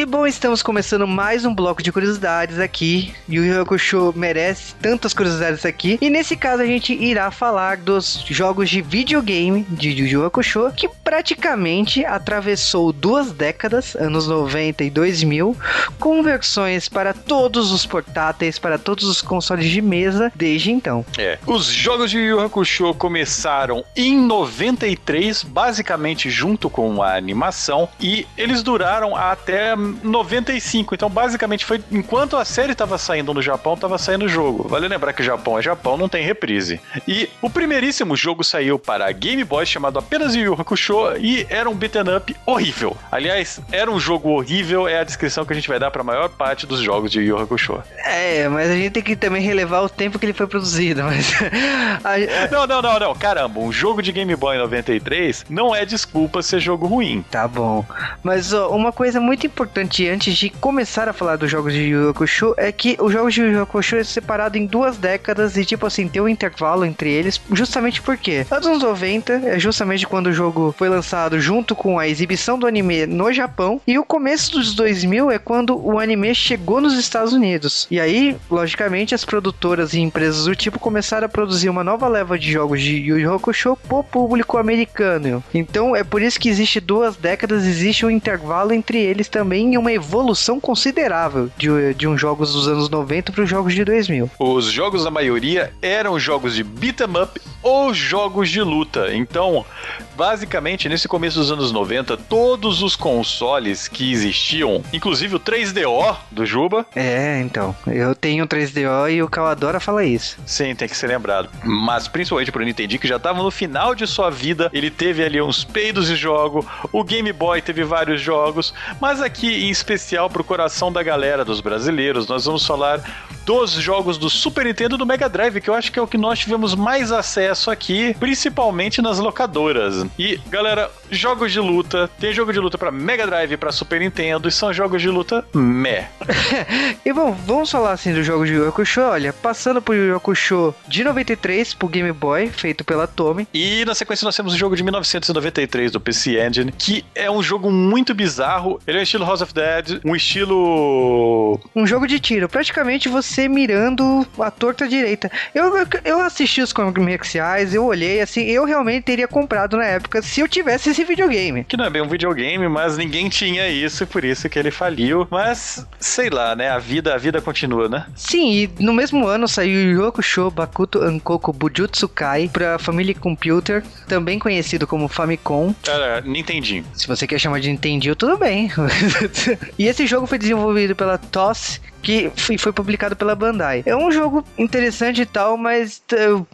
E bom, estamos começando mais um bloco de curiosidades aqui. Yu Yu Hakusho merece tantas curiosidades aqui. E nesse caso a gente irá falar dos jogos de videogame de Yu Hakusho, que praticamente atravessou duas décadas, anos 90 e 2000, com versões para todos os portáteis, para todos os consoles de mesa desde então. É. Os jogos de Yu Hakusho começaram em 93, basicamente junto com a animação, e eles duraram até 95. Então, basicamente, foi enquanto a série estava saindo no Japão, estava saindo o jogo. Vale lembrar que Japão é Japão, não tem reprise. E o primeiríssimo jogo saiu para Game Boy, chamado apenas Yu Yu Hakusho, e era um beat'em up horrível. Aliás, era um jogo horrível, é a descrição que a gente vai dar para a maior parte dos jogos de Yu Yu Hakusho. É, mas a gente tem que também relevar o tempo que ele foi produzido, mas... a- Não, não, não, não. Caramba, um jogo de Game Boy 93 não é desculpa ser jogo ruim. Tá bom. Mas ó, uma coisa muito importante antes de começar a falar dos jogos de Yu Hakusho é que os jogos de Yu Hakusho é separado em duas décadas e tipo assim, tem um intervalo entre eles, justamente porque anos 90 é justamente quando o jogo foi lançado junto com a exibição do anime no Japão e o começo dos 2000 é quando o anime chegou nos Estados Unidos. E aí, logicamente, as produtoras e empresas do tipo começaram a produzir uma nova leva de jogos de Yu Yu Hakusho pro público americano. Então é por isso que existe duas décadas, existe um intervalo entre eles também uma evolução considerável de, de uns jogos dos anos 90 para os jogos de 2000. Os jogos, a maioria, eram jogos de beat'em up os jogos de luta. Então, basicamente, nesse começo dos anos 90, todos os consoles que existiam, inclusive o 3DO do Juba. É, então. Eu tenho 3DO e o Cal adora falar isso. Sim, tem que ser lembrado. Mas principalmente pro Nintendo, que já tava no final de sua vida, ele teve ali uns peidos de jogo, o Game Boy teve vários jogos, mas aqui especial pro coração da galera, dos brasileiros, nós vamos falar dos jogos do Super Nintendo e do Mega Drive, que eu acho que é o que nós tivemos mais acesso aqui, principalmente nas locadoras. E, galera, jogos de luta, tem jogo de luta para Mega Drive e pra Super Nintendo, e são jogos de luta meh. e bom, vamos falar assim do jogo de Yu Hakusho. Olha, passando por Yu Hakusho de 93 pro Game Boy, feito pela Tommy. E na sequência nós temos o jogo de 1993 do PC Engine, que é um jogo muito bizarro. Ele é um estilo House of Dead, um estilo. Um jogo de tiro. Praticamente você mirando a torta direita. Eu, eu assisti os comerciais, eu olhei assim, eu realmente teria comprado na época se eu tivesse esse videogame. Que não é bem um videogame, mas ninguém tinha isso, e por isso que ele faliu. Mas, sei lá, né? A vida, a vida continua, né? Sim, e no mesmo ano saiu Yu Hakusho Bakuto Ankoku Bujutsu Kai pra Family Computer, também conhecido como Famicom. Cara, Nintendinho. Se você quer chamar de Nintendinho, tudo bem. e esse jogo foi desenvolvido pela TOS, que foi, foi publicado pela Bandai. É um jogo interessante e tal, mas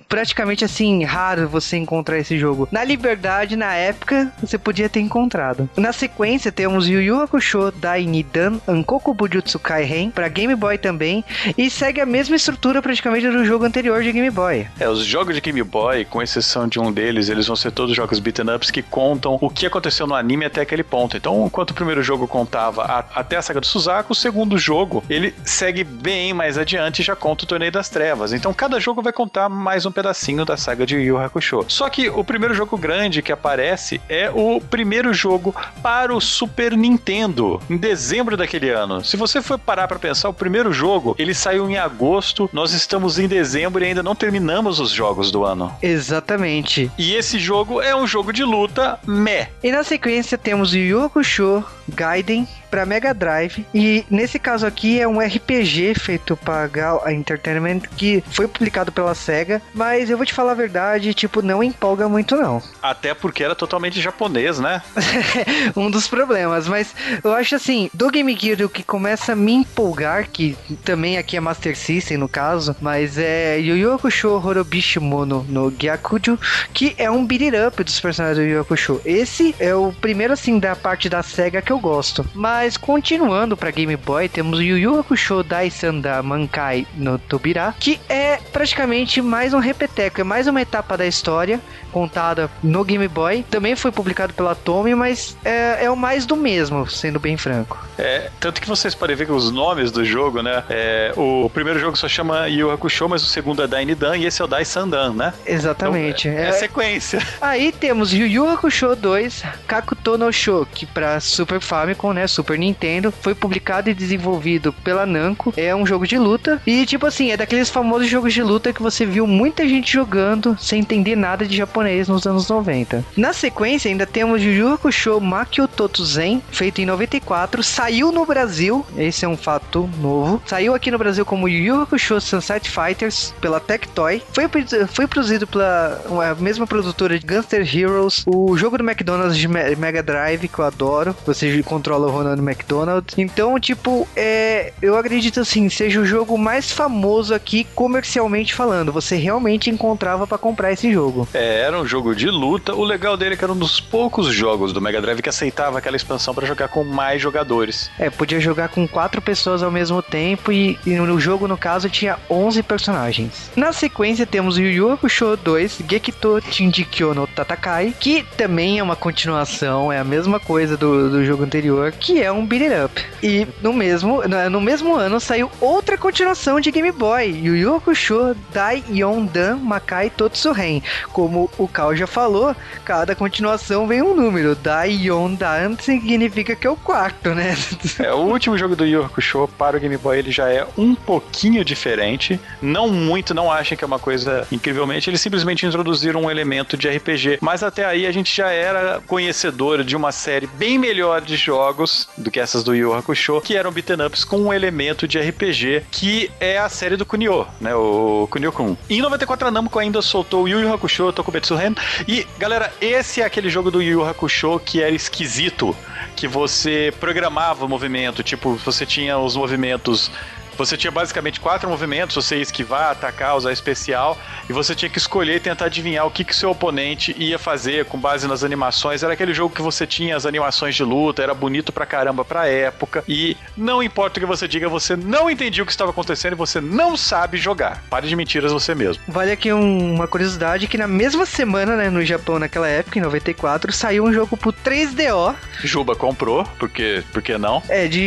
praticamente assim, raro você encontrar esse jogo. Na Liberdade, na época, você podia ter encontrado. Na sequência, temos Yu Yu Hakusho Dai Nidan Ankoku Bujutsu Kaihen para Game Boy também, e segue a mesma estrutura praticamente do jogo anterior de Game Boy. É, os jogos de Game Boy, com exceção de um deles, eles vão ser todos jogos beaten ups que contam o que aconteceu no anime até aquele ponto. Então, enquanto o primeiro jogo contava a, até a saga do Suzaku, o segundo jogo, ele segue bem mais adiante e já conta o Torneio das Trevas. Então cada jogo vai contar mais um pedacinho da saga de Yu Yu Hakusho. Só que o primeiro jogo grande que aparece é o primeiro jogo para o Super Nintendo, em dezembro daquele ano. Se você for parar para pensar, o primeiro jogo, ele saiu em agosto, nós estamos em dezembro e ainda não terminamos os jogos do ano. Exatamente. E esse jogo é um jogo de luta meh. E na sequência temos Yu Yu Hakusho Gaiden para Mega Drive e nesse caso aqui é um RPG feito para Gal Entertainment que foi publicado pela Sega, mas eu vou te falar a verdade, tipo, não empolga muito não. Até porque era totalmente japonês, né? um dos problemas, mas eu acho assim, do Game Gear o que começa a me empolgar, que também aqui é Master System no caso, mas é Yu Yu Hakusho Horobishi Mono no Gyakujo, que é um beat it up dos personagens do Yu Yu Hakusho. Esse é o primeiro assim da parte da Sega que eu gosto. Mas continuando para Game Boy, temos o Yu Yu Hakusho Daisan da Mankai no Tobira, que é praticamente mais um repeteco, é mais uma etapa da história contada no Game Boy. Também foi publicado pela Tommy, mas é, é o mais do mesmo, sendo bem franco. É, tanto que vocês podem ver que os nomes do jogo, né? É, o, primeiro jogo só chama Yu Hakusho, mas o segundo é Dainidan e esse é o Dai Sandan, né? Exatamente. Então, é, é, sequência. Aí temos Yu Yu Hakusho 2 Kakuto no Sho, que para Super Famicom, né, Super Nintendo, foi publicado e desenvolvido pela Namco. É um jogo de luta e tipo assim, é daqueles famosos jogos de luta que você viu muita gente jogando sem entender nada de japonês nos anos 90. Na sequência ainda temos Yu Yu Makio Totuzen, feito em 94, saiu no Brasil, esse é um fato novo. Saiu aqui no Brasil como Yu Yu Hakusho Sunset Fighters pela Tectoy. Foi foi produzido pela uma mesma produtora de Gangster Heroes, o jogo do McDonald's de Mega Drive que eu adoro. Você controla o Ronald McDonald. Então, tipo, é, eu acredito assim, seja o jogo mais famoso aqui comercialmente falando. Você realmente encontrava para comprar esse jogo. É, era um jogo de luta. O legal dele é que era um dos poucos jogos do Mega Drive que aceitava aquela expansão para jogar com mais jogadores. É, podia jogar com quatro pessoas ao mesmo tempo e, e no jogo, no caso, tinha 11 personagens. Na sequência, temos Yu Yu Hakusho 2 Gekito Shinjikyo no Tatakai, que também é uma continuação, é a mesma coisa do, do jogo anterior, que é um beat it up. E no mesmo, no mesmo ano saiu outra continuação de Game Boy, Yu Yu Hakusho Dai Yondan Makai Totsuren. Como o Cal já falou, cada continuação vem um número. Dai Yondan significa que é o quarto, né? É, o último jogo do Yu Hakusho para o Game Boy ele já é um pouquinho diferente, não muito, não achem que é uma coisa incrivelmente, eles simplesmente introduziram um elemento de RPG, mas até aí a gente já era conhecedor de uma série bem melhor de jogos do que essas do Yu Hakusho, que eram beaten ups com um elemento de RPG, que é a série do Kunio, né? O Kunio-kun. Em 94 a Namco ainda soltou o Yu Yu Hakusho Tokubetsu Ren. E, galera, esse é aquele jogo do Yu Yu Hakusho que era esquisito. Que você programava o movimento. Tipo, você tinha os movimentos você tinha basicamente quatro movimentos, você ia esquivar, atacar, usar especial, e você tinha que escolher e tentar adivinhar o que, que seu oponente ia fazer com base nas animações. Era aquele jogo que você tinha as animações de luta, era bonito pra caramba pra época, e não importa o que você diga, você não entendia o que estava acontecendo e você não sabe jogar. Pare de mentiras você mesmo. Vale aqui um- uma curiosidade que na mesma semana, né, no Japão, naquela época, em 94, saiu um jogo pro 3DO, Juba comprou, porque, porque não? é, de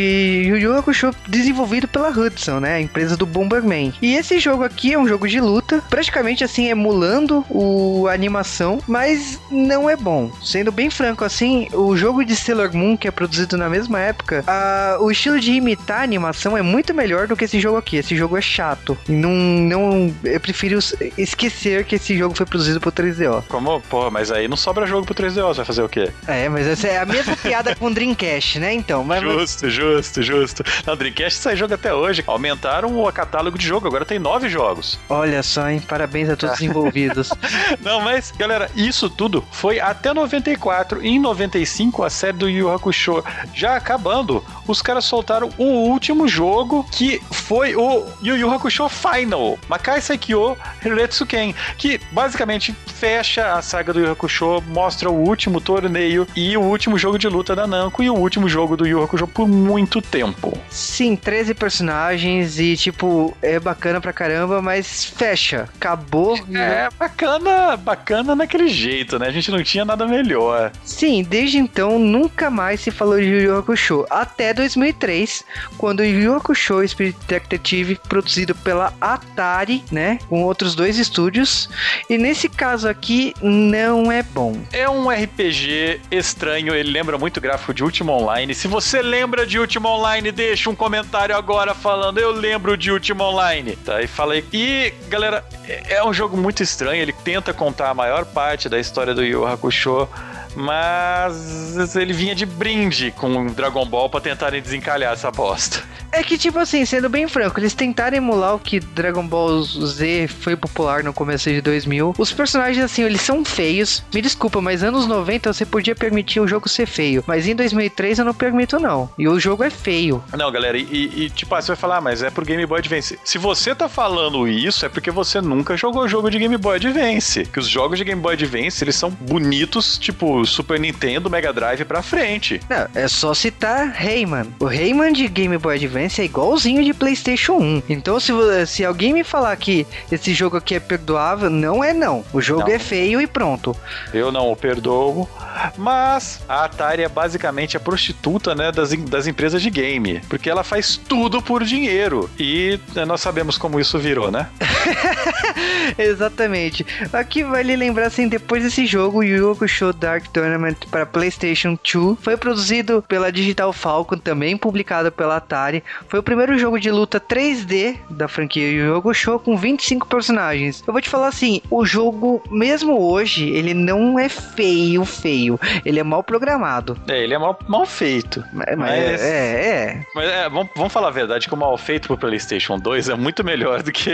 Yu Yu Hakusho, desenvolvido pela Hudson, né, a empresa do Bomberman. E esse jogo aqui é um jogo de luta, praticamente assim, emulando o a animação, mas não é bom. Sendo bem franco, assim, o jogo de Sailor Moon, que é produzido na mesma época, a- o estilo de imitar a animação é muito melhor do que esse jogo aqui. Esse jogo é chato. E Não, não, eu prefiro esquecer que esse jogo foi produzido por 3DO. Como? Porra, mas aí não sobra jogo pro 3DO, você vai fazer o quê? É, mas essa é a mesma piada com o Dreamcast, né? Então, mas, mas- Justo, justo, justo. Não, Dreamcast sai jogo até hoje. Aumentaram o catálogo de jogo, agora tem nove jogos. olha só, hein? Parabéns a todos os envolvidos. Não, mas, galera, isso tudo foi até 94. Em 95, a série do Yu Hakusho já acabando, os caras soltaram o último jogo que foi o Yu Yu Hakusho Final, Makai Saikyo Hiretsuken, que basicamente fecha a saga do Yu Hakusho, mostra o último torneio e o último jogo de luta da Namco e o último jogo do Yu Hakusho por muito tempo. Sim, 13 personagens e, tipo, é bacana pra caramba, mas fecha. Acabou. É, bacana, bacana naquele jeito, né? A gente não tinha nada melhor. Sim, desde então nunca mais se falou de Yu Yu Hakusho. Até 2003, quando o Yu Yu Hakusho Spirit Detective, produzido pela Atari, né? Com outros dois estúdios. E nesse caso aqui, não é bom. É um RPG estranho, ele lembra muito o gráfico de Ultima Online. Se você lembra de Ultima Online, deixa um comentário agora falando eu lembro de Ultima Online. Tá, e falei. E, galera, é é um jogo muito estranho, ele tenta contar a maior parte da história do Yu Hakusho. Mas ele vinha de brinde com o Dragon Ball pra tentarem desencalhar essa bosta. É que, tipo assim, sendo bem franco, eles tentaram emular o que Dragon Ball Z foi popular no começo de 2000. Os personagens, assim, eles são feios. Me desculpa, mas anos 90 você podia permitir o jogo ser feio. Mas em 2003 eu não permito, não. E o jogo é feio. Não, galera, e, e, tipo, ah, você vai falar, ah, mas é pro Game Boy Advance. Se você tá falando isso, é porque você nunca jogou jogo de Game Boy Advance. Que os jogos de Game Boy Advance, eles são bonitos, tipo, Super Nintendo, Mega Drive pra frente. Não, é só citar Rayman. O Rayman de Game Boy Advance é igualzinho de PlayStation 1. Então, se, se alguém me falar que esse jogo aqui é perdoável, não é não. O jogo Não. é feio e pronto. Eu não o perdoo. Mas a Atari é basicamente a prostituta, né, das, das empresas de game. Porque ela faz tudo por dinheiro. E né, nós sabemos como isso virou, né? Exatamente. Aqui vale lembrar assim, depois desse jogo, Yu Yu Hakusho Dark Tournament para PlayStation 2 foi produzido pela Digital Falcon, também publicado pela Atari. Foi o primeiro jogo de luta 3D da franquia Yu Yu Hakusho com 25 personagens. Eu vou te falar assim, o jogo mesmo hoje, ele não é feio, feio. Ele é mal programado. É, ele é mal, mal feito. Mas, mas é, é. Mas é, vamos, vamos falar a verdade que o mal feito pro PlayStation 2 é muito melhor do que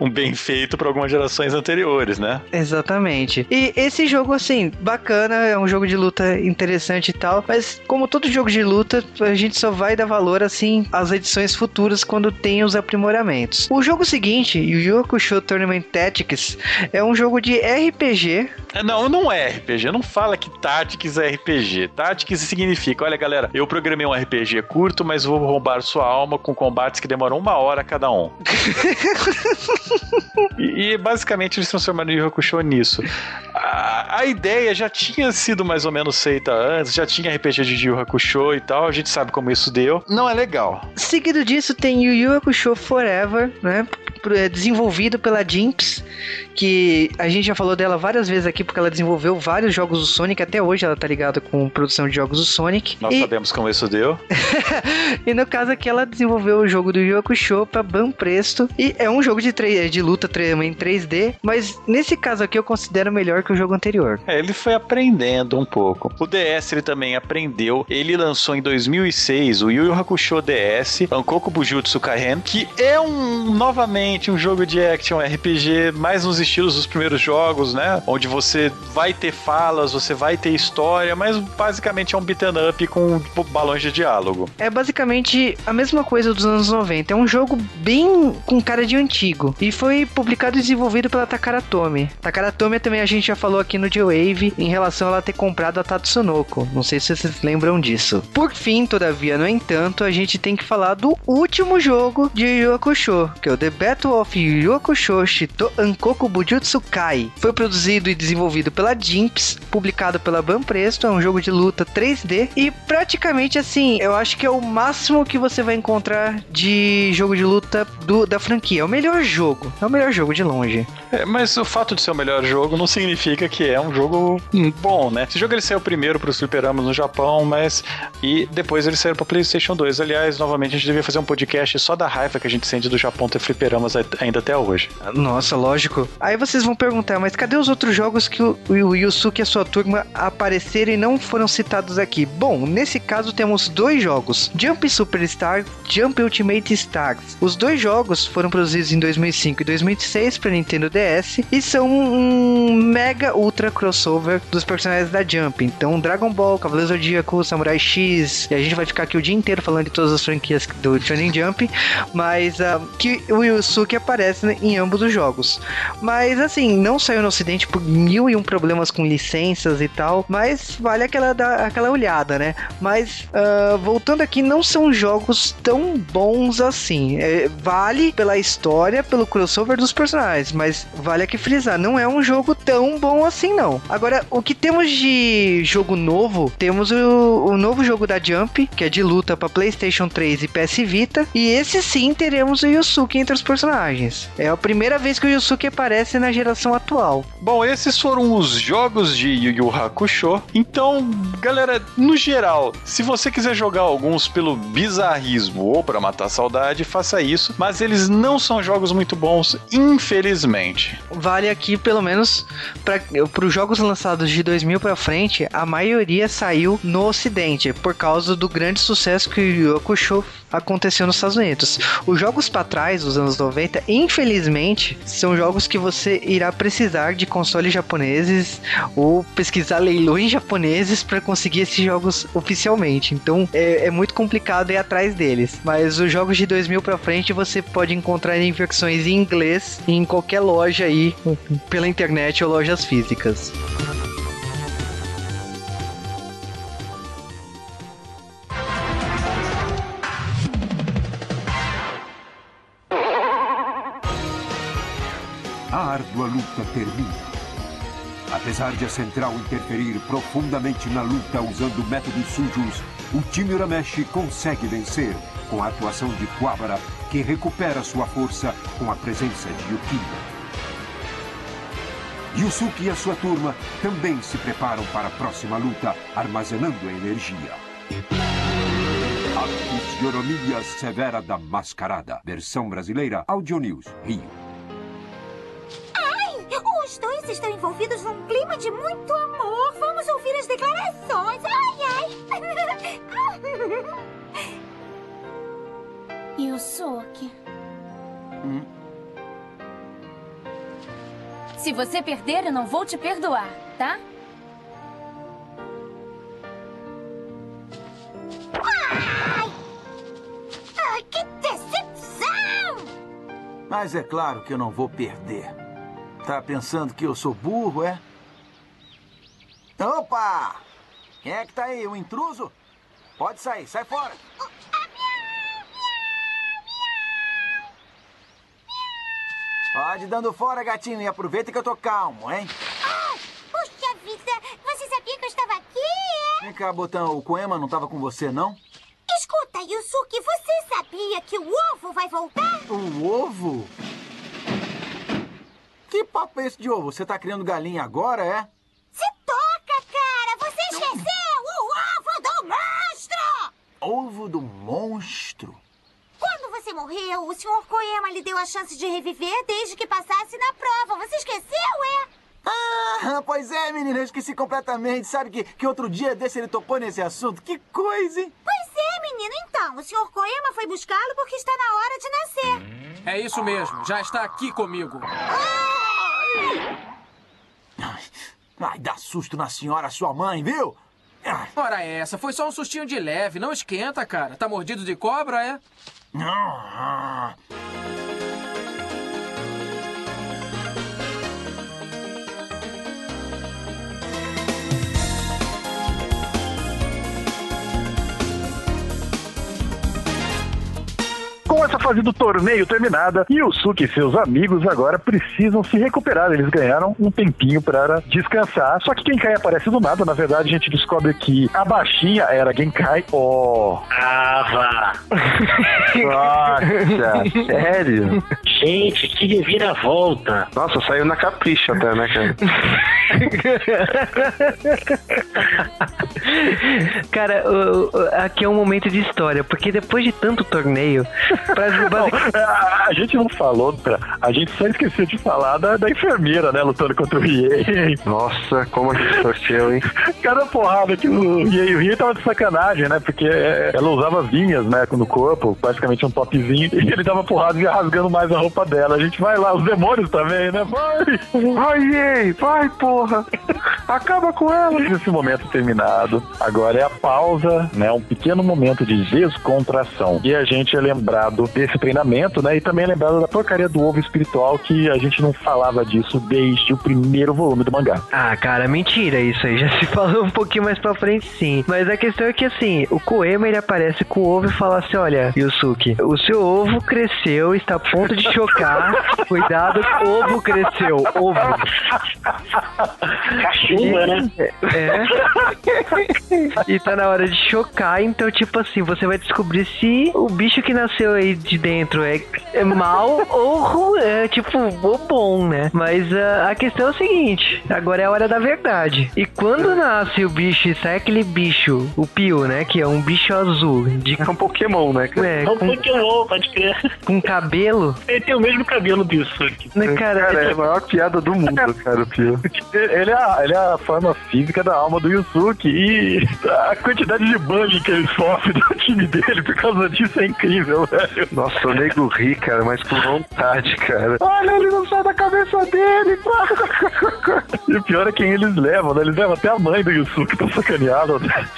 um bem feito para algumas gerações anteriores, né? Exatamente. E esse jogo, assim, bacana, é um jogo de luta interessante e tal, mas como todo jogo de luta, a gente só vai dar valor, assim, às edições futuras quando tem os aprimoramentos. O jogo seguinte, Yu Yu Hakusho Tournament Tactics, é um jogo de RPG. É, Não, não é RPG. Não fala que Tactics é RPG. Tactics significa, olha galera, eu programei um RPG curto, mas vou roubar sua alma com combates que demoram uma hora cada um. e, e, basicamente eles transformaram o Yu Yu Hakusho nisso. A, a ideia já tinha sido mais ou menos feita antes, já tinha RPG de Yu Hakusho e tal, a gente sabe como isso deu. Não é legal. Seguido disso tem Yu Yu Hakusho Forever, né? É, Desenvolvido pela Jinx, que a gente já falou dela várias vezes aqui, porque ela desenvolveu vários jogos do Sonic, até hoje ela tá ligada com produção de jogos do Sonic. Nós e, sabemos como isso deu. e no caso aqui, ela desenvolveu o jogo do Hakusho pra Banpresto, e é um jogo de, 3, de luta em 3D, mas nesse caso aqui eu considero melhor que o jogo anterior. É, ele foi aprendendo um pouco. O DS ele também aprendeu, ele lançou em 2006 o Yu Yu Hakusho DS, Ankoku Bujutsu Kaien, que é um, novamente, um jogo de action RPG, mais nos estilos dos primeiros jogos, né? Onde você vai ter falas, você vai ter história, mas basicamente é um beat'em up com balões de diálogo. É basicamente a mesma coisa dos anos 90. É um jogo bem com cara de antigo. E foi publicado e desenvolvido pela Takara Tomy. Takara Tomy também a gente já falou aqui no J-Wave em relação a ela ter comprado a Tatsunoko. Não sei se vocês lembram disso. Por fim, todavia, no entanto, a gente tem que falar do último jogo de Yu que é o The Battle of Yu Yu Hakusho Shito Ankoku Bujutsu Kai. Foi produzido e desenvolvido pela Jimps, publicado pela Banpresto, é um jogo de luta 3D e praticamente assim, eu acho que é o máximo que você vai encontrar de jogo de luta do, da franquia. É o melhor jogo, é o melhor jogo de longe. É, mas o fato de ser o melhor jogo não significa que é um jogo bom, né? Esse jogo ele saiu primeiro para os fliperamas no Japão, mas e depois ele saiu para PlayStation 2. Aliás, novamente a gente devia fazer um podcast só da raiva que a gente sente do Japão ter fliperamas ainda até hoje. Nossa, lógico. Aí vocês vão perguntar, mas cadê os outros jogos que o, o Yusuke e a sua turma apareceram e não foram citados aqui? Bom, nesse caso temos dois jogos: Jump Superstar, Jump Ultimate Stars. Os dois jogos foram produzidos em 2005 e 2006 para Nintendo DS e são um mega ultra crossover dos personagens da Jump. Então, Dragon Ball, Cavaleiro Zodíaco, Samurai X, e a gente vai ficar aqui o dia inteiro falando de todas as franquias do Shonen Jump, mas uh, que o Yusuke aparece em ambos os jogos. Mas assim, não saiu no ocidente por mil e um problemas com licenças e tal, mas vale aquela, aquela olhada, né? Mas uh, voltando aqui, não são jogos tão bons assim. É, vale pela história, pelo crossover dos personagens, mas vale aqui frisar, não é um jogo tão bom assim não. Agora, o que temos de jogo novo, temos o, o novo jogo da Jump, que é de luta para PlayStation 3 e PS Vita, e esse sim teremos o Yusuke entre os personagens. É a primeira vez que o Yusuke aparece na geração atual. Bom, esses foram os jogos de Yu Yu Hakusho. Então, galera, no geral, se você quiser jogar alguns pelo bizarrismo ou para matar saudade, faça isso, mas eles não são jogos muito bons, infelizmente. Vale aqui pelo menos para os jogos lançados de 2000 para frente, a maioria saiu no ocidente por causa do grande sucesso que o Hakusho aconteceu nos Estados Unidos. Os jogos para trás dos anos 90, infelizmente, são jogos que você irá precisar de consoles japoneses ou pesquisar leilões japoneses para conseguir esses jogos oficialmente. Então é, é, muito complicado ir atrás deles. Mas os jogos de 2000 para frente você pode encontrar em versões em inglês em qualquer loja aí pela internet ou lojas físicas. A árdua luta termina. Apesar de a Central interferir profundamente na luta usando métodos sujos, o time Urameshi consegue vencer com a atuação de Quabara, que recupera sua força com a presença de Yukina. Yusuke e a sua turma também se preparam para a próxima luta, armazenando a energia. A Fisionomia Severa da Mascarada. Versão brasileira, Audio News, Rio. Dois estão envolvidos num clima de muito amor. Vamos ouvir as declarações. Ai, ai. Yusuke. Hum? Se você perder, eu não vou te perdoar, tá? Ai! Ai, que decepção! Mas é claro que eu não vou perder. Tá pensando que eu sou burro, é? Opa! Quem é que tá aí? O intruso? Pode sair, sai fora. Pode dando fora, gatinho, e aproveita que eu tô calmo, hein? Ah, puxa vida, você sabia que eu estava aqui, é? Vem cá, Botão, o Koema não tava com você, não? Escuta, Yusuke, você sabia que o ovo vai voltar? O ovo? Que papo é esse de ovo? Você tá criando galinha agora, é? Se toca, cara! Você esqueceu o ovo do monstro! Ovo do monstro? Quando você morreu, o Sr. Koema lhe deu a chance de reviver desde que passasse na prova. Você esqueceu, é? Ah, pois é, menina, eu esqueci completamente. Sabe que, que outro dia desse ele topou nesse assunto? Que coisa, hein? Pois é, menino. Então, o Sr. Koema foi buscá-lo porque está na hora de nascer. É isso mesmo, já está aqui comigo. Ai, dá susto na senhora, sua mãe, viu? Ora essa, foi só um sustinho de leve, não esquenta, cara. Tá mordido de cobra, é? Não. Com essa fase do torneio terminada, Yusuke e seus amigos agora precisam se recuperar. Eles ganharam um tempinho para descansar. Só que Genkai aparece do nada. Na verdade, a gente descobre que a baixinha era Genkai. Oh. Vá. Nossa, sério? Gente, que reviravolta. Nossa, saiu na capricha até, né, cara? Cara, o- o- aqui é um momento de história, porque depois de tanto torneio, a, a gente não falou, pra- a gente só esqueceu de falar da, da enfermeira, né, lutando contra o Riei. Nossa, como a gente torceu, hein? Cada porrada que o Riei, o Riei tava de sacanagem, né, porque é, ela usava vinhas, né, no corpo, praticamente um topzinho, e ele dava porrada e ia rasgando mais a roupa dela. A gente vai lá, os demônios também, né, vai! Vai, Riei, vai, porra! Acaba com ela! Esse momento terminado. Agora é a pausa, né? Um pequeno momento de descontração. E a gente é lembrado desse treinamento, né? E também é lembrado da porcaria do ovo espiritual que a gente não falava disso desde o primeiro volume do mangá. Ah, cara, mentira isso aí. Já se falou um pouquinho mais pra frente, sim. Mas a questão é que, assim, o Koema, ele aparece com o ovo e fala assim, olha, Yusuke, o seu ovo cresceu, está a ponto de chocar. Cuidado, ovo cresceu. Ovo. Cachumba, né? É. E tá na hora de chocar, então, tipo assim, você vai descobrir se o bicho que nasceu aí de dentro é, é mal ou é, tipo, ou bom, né? Mas ah, a questão é o seguinte: agora é a hora da verdade. E quando nasce o bicho e sai aquele bicho, o Pio, né? Que é um bicho azul. De... É um Pokémon, né? É, É um com, Pokémon, pode crer. com cabelo. Ele tem o mesmo cabelo do Yusuke. Né, cara? Cara, é a maior piada do mundo, cara, o Pio. Ele é, a, ele é a forma física da alma do Yusuke e a quantidade de bullying que ele sofre do time dele por causa disso é incrível, velho. Nossa, o nego ri, cara, mas com vontade, cara. Olha, ele não sai da cabeça dele. e o pior é quem eles levam, né? Eles levam até a mãe do Yusuke pra sacaneado. Né?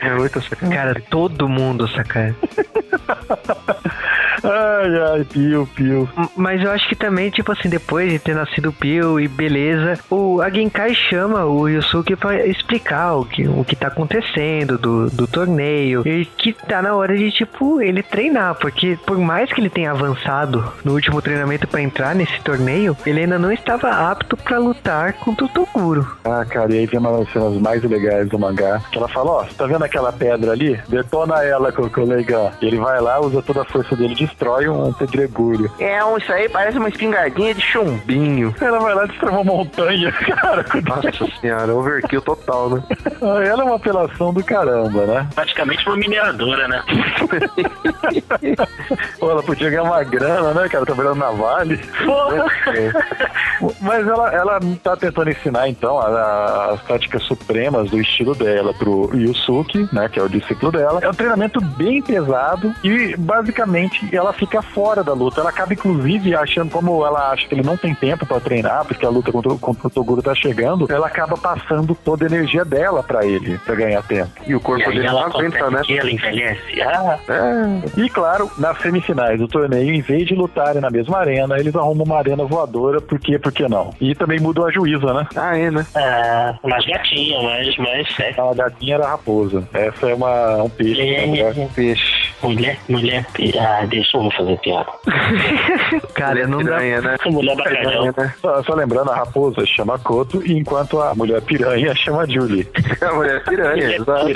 É muito sacanagem. Cara, todo mundo saca. Ai, ai, Pio, Pio. Mas eu acho que também, tipo assim, depois de ter nascido o Pio e beleza, o a Genkai chama o Yusuke pra explicar o que, o que tá acontecendo do, do torneio. E que tá na hora de, tipo, ele treinar. Porque por mais que ele tenha avançado no último treinamento pra entrar nesse torneio, ele ainda não estava apto pra lutar contra o Toguro. Ah, cara, e aí vem uma das cenas mais legais do mangá. Que ela fala, ó, você tá vendo aquela pedra ali? Detona ela, Cocô Legal. E ele vai lá, usa toda a força dele, destrói um pedregulho. É, um, isso aí parece uma espingardinha de chumbinho. Ela vai lá e destrói uma montanha, cara. Nossa senhora, overkill total, né? Ela é uma apelação do caramba, né? Praticamente uma mineradora, né? Pô, ela podia ganhar uma grana, né, cara? Trabalhando na Vale. Mas ela, ela tá tentando ensinar, então, a- a- as táticas supremas do estilo dela pro Yusuke, né, que é o discípulo dela. É um treinamento bem pesado e, basicamente, ela fica fora da luta. Ela acaba, inclusive, achando, como ela acha que ele não tem tempo pra treinar, porque a luta contra, o- contra o Toguro tá chegando, ela acaba passando toda a energia dela pra ele, pra ganhar tempo. E o corpo E dele não aguenta, né? que ela envelhece. Ah, E claro, nas semifinais do torneio, em vez de lutarem na mesma arena, eles arrumam uma arena voadora, por quê? Por que não? E também mudou a juíza, né? Ah, é, né? ah, mais gatinha, mais, mais sexy. A gatinha era raposa. Essa é uma, um peixe. É. né? Peixe. Mulher, mulher, ah, deixa eu não fazer piada. Cara, não dá. Piranha, né? Mulher bacalhau. Piranha, né? Só, só lembrando, a raposa chama Koto, enquanto a mulher piranha chama Julie. A mulher piranha, exato.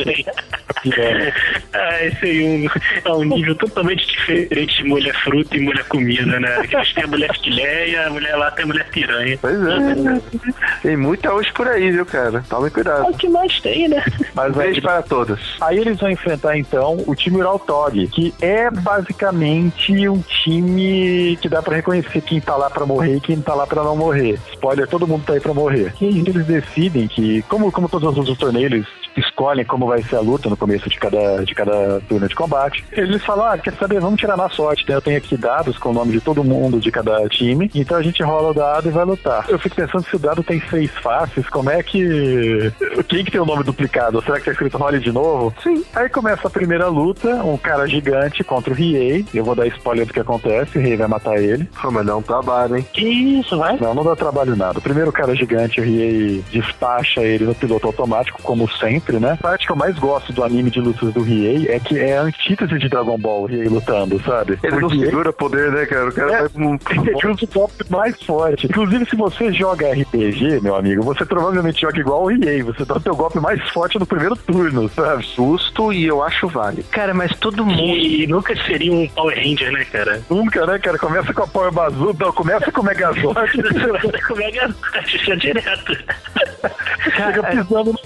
piranha. Ah, esse aí um- é um nível totalmente diferente de mulher fruta e mulher comida, né? Aqui a gente tem a mulher filé e a mulher lá tem a mulher piranha. Pois é. Tem muita hoje por aí, viu, cara? Tome cuidado. É o que mais tem, né? Mas Beijo para todas. Aí eles vão enfrentar então o time Uraltog, que é basicamente um time que dá pra reconhecer quem tá lá pra morrer e quem tá lá pra não morrer. Spoiler, todo mundo tá aí pra morrer. E eles decidem que, como, como todos os outros torneios, escolhem como vai ser a luta no começo de cada, de cada turno de combate. Eles falam, ah, quer saber, vamos tirar na sorte. né? Eu tenho aqui dados com o nome de todo mundo de cada time, então a gente rola o dado e vai lutar. Eu fico pensando se o dado tem seis faces, como é que... Quem que tem o nome duplicado? Será que tá escrito role de novo? Sim. Aí começa a primeira luta, um cara gigante contra o Riei. Eu vou dar spoiler do que acontece, o Riei vai matar ele. Pô, mas dá um trabalho, hein? Que isso, vai? Não, não dá trabalho nada. O primeiro cara gigante, o Riei despacha ele no piloto automático, como sempre, né? A parte que eu mais gosto do anime de lutas do Riei é que é a antítese de Dragon Ball, o Riei lutando, sabe? Ele não Porque segura poder, né, cara? O cara É. vai pra um... usa o golpe mais forte. Inclusive, se você joga RPG, meu amigo, você provavelmente joga igual o Riei. Você dá o teu golpe mais forte no primeiro turno, sabe? Susto e eu acho vale. Cara, mas todo mundo. E nunca seria um Power Ranger, né, cara? Nunca, né, cara? Começa com a Power Bazooka, não, começa com o Megazord. Como é que é? direto. Chega pisando no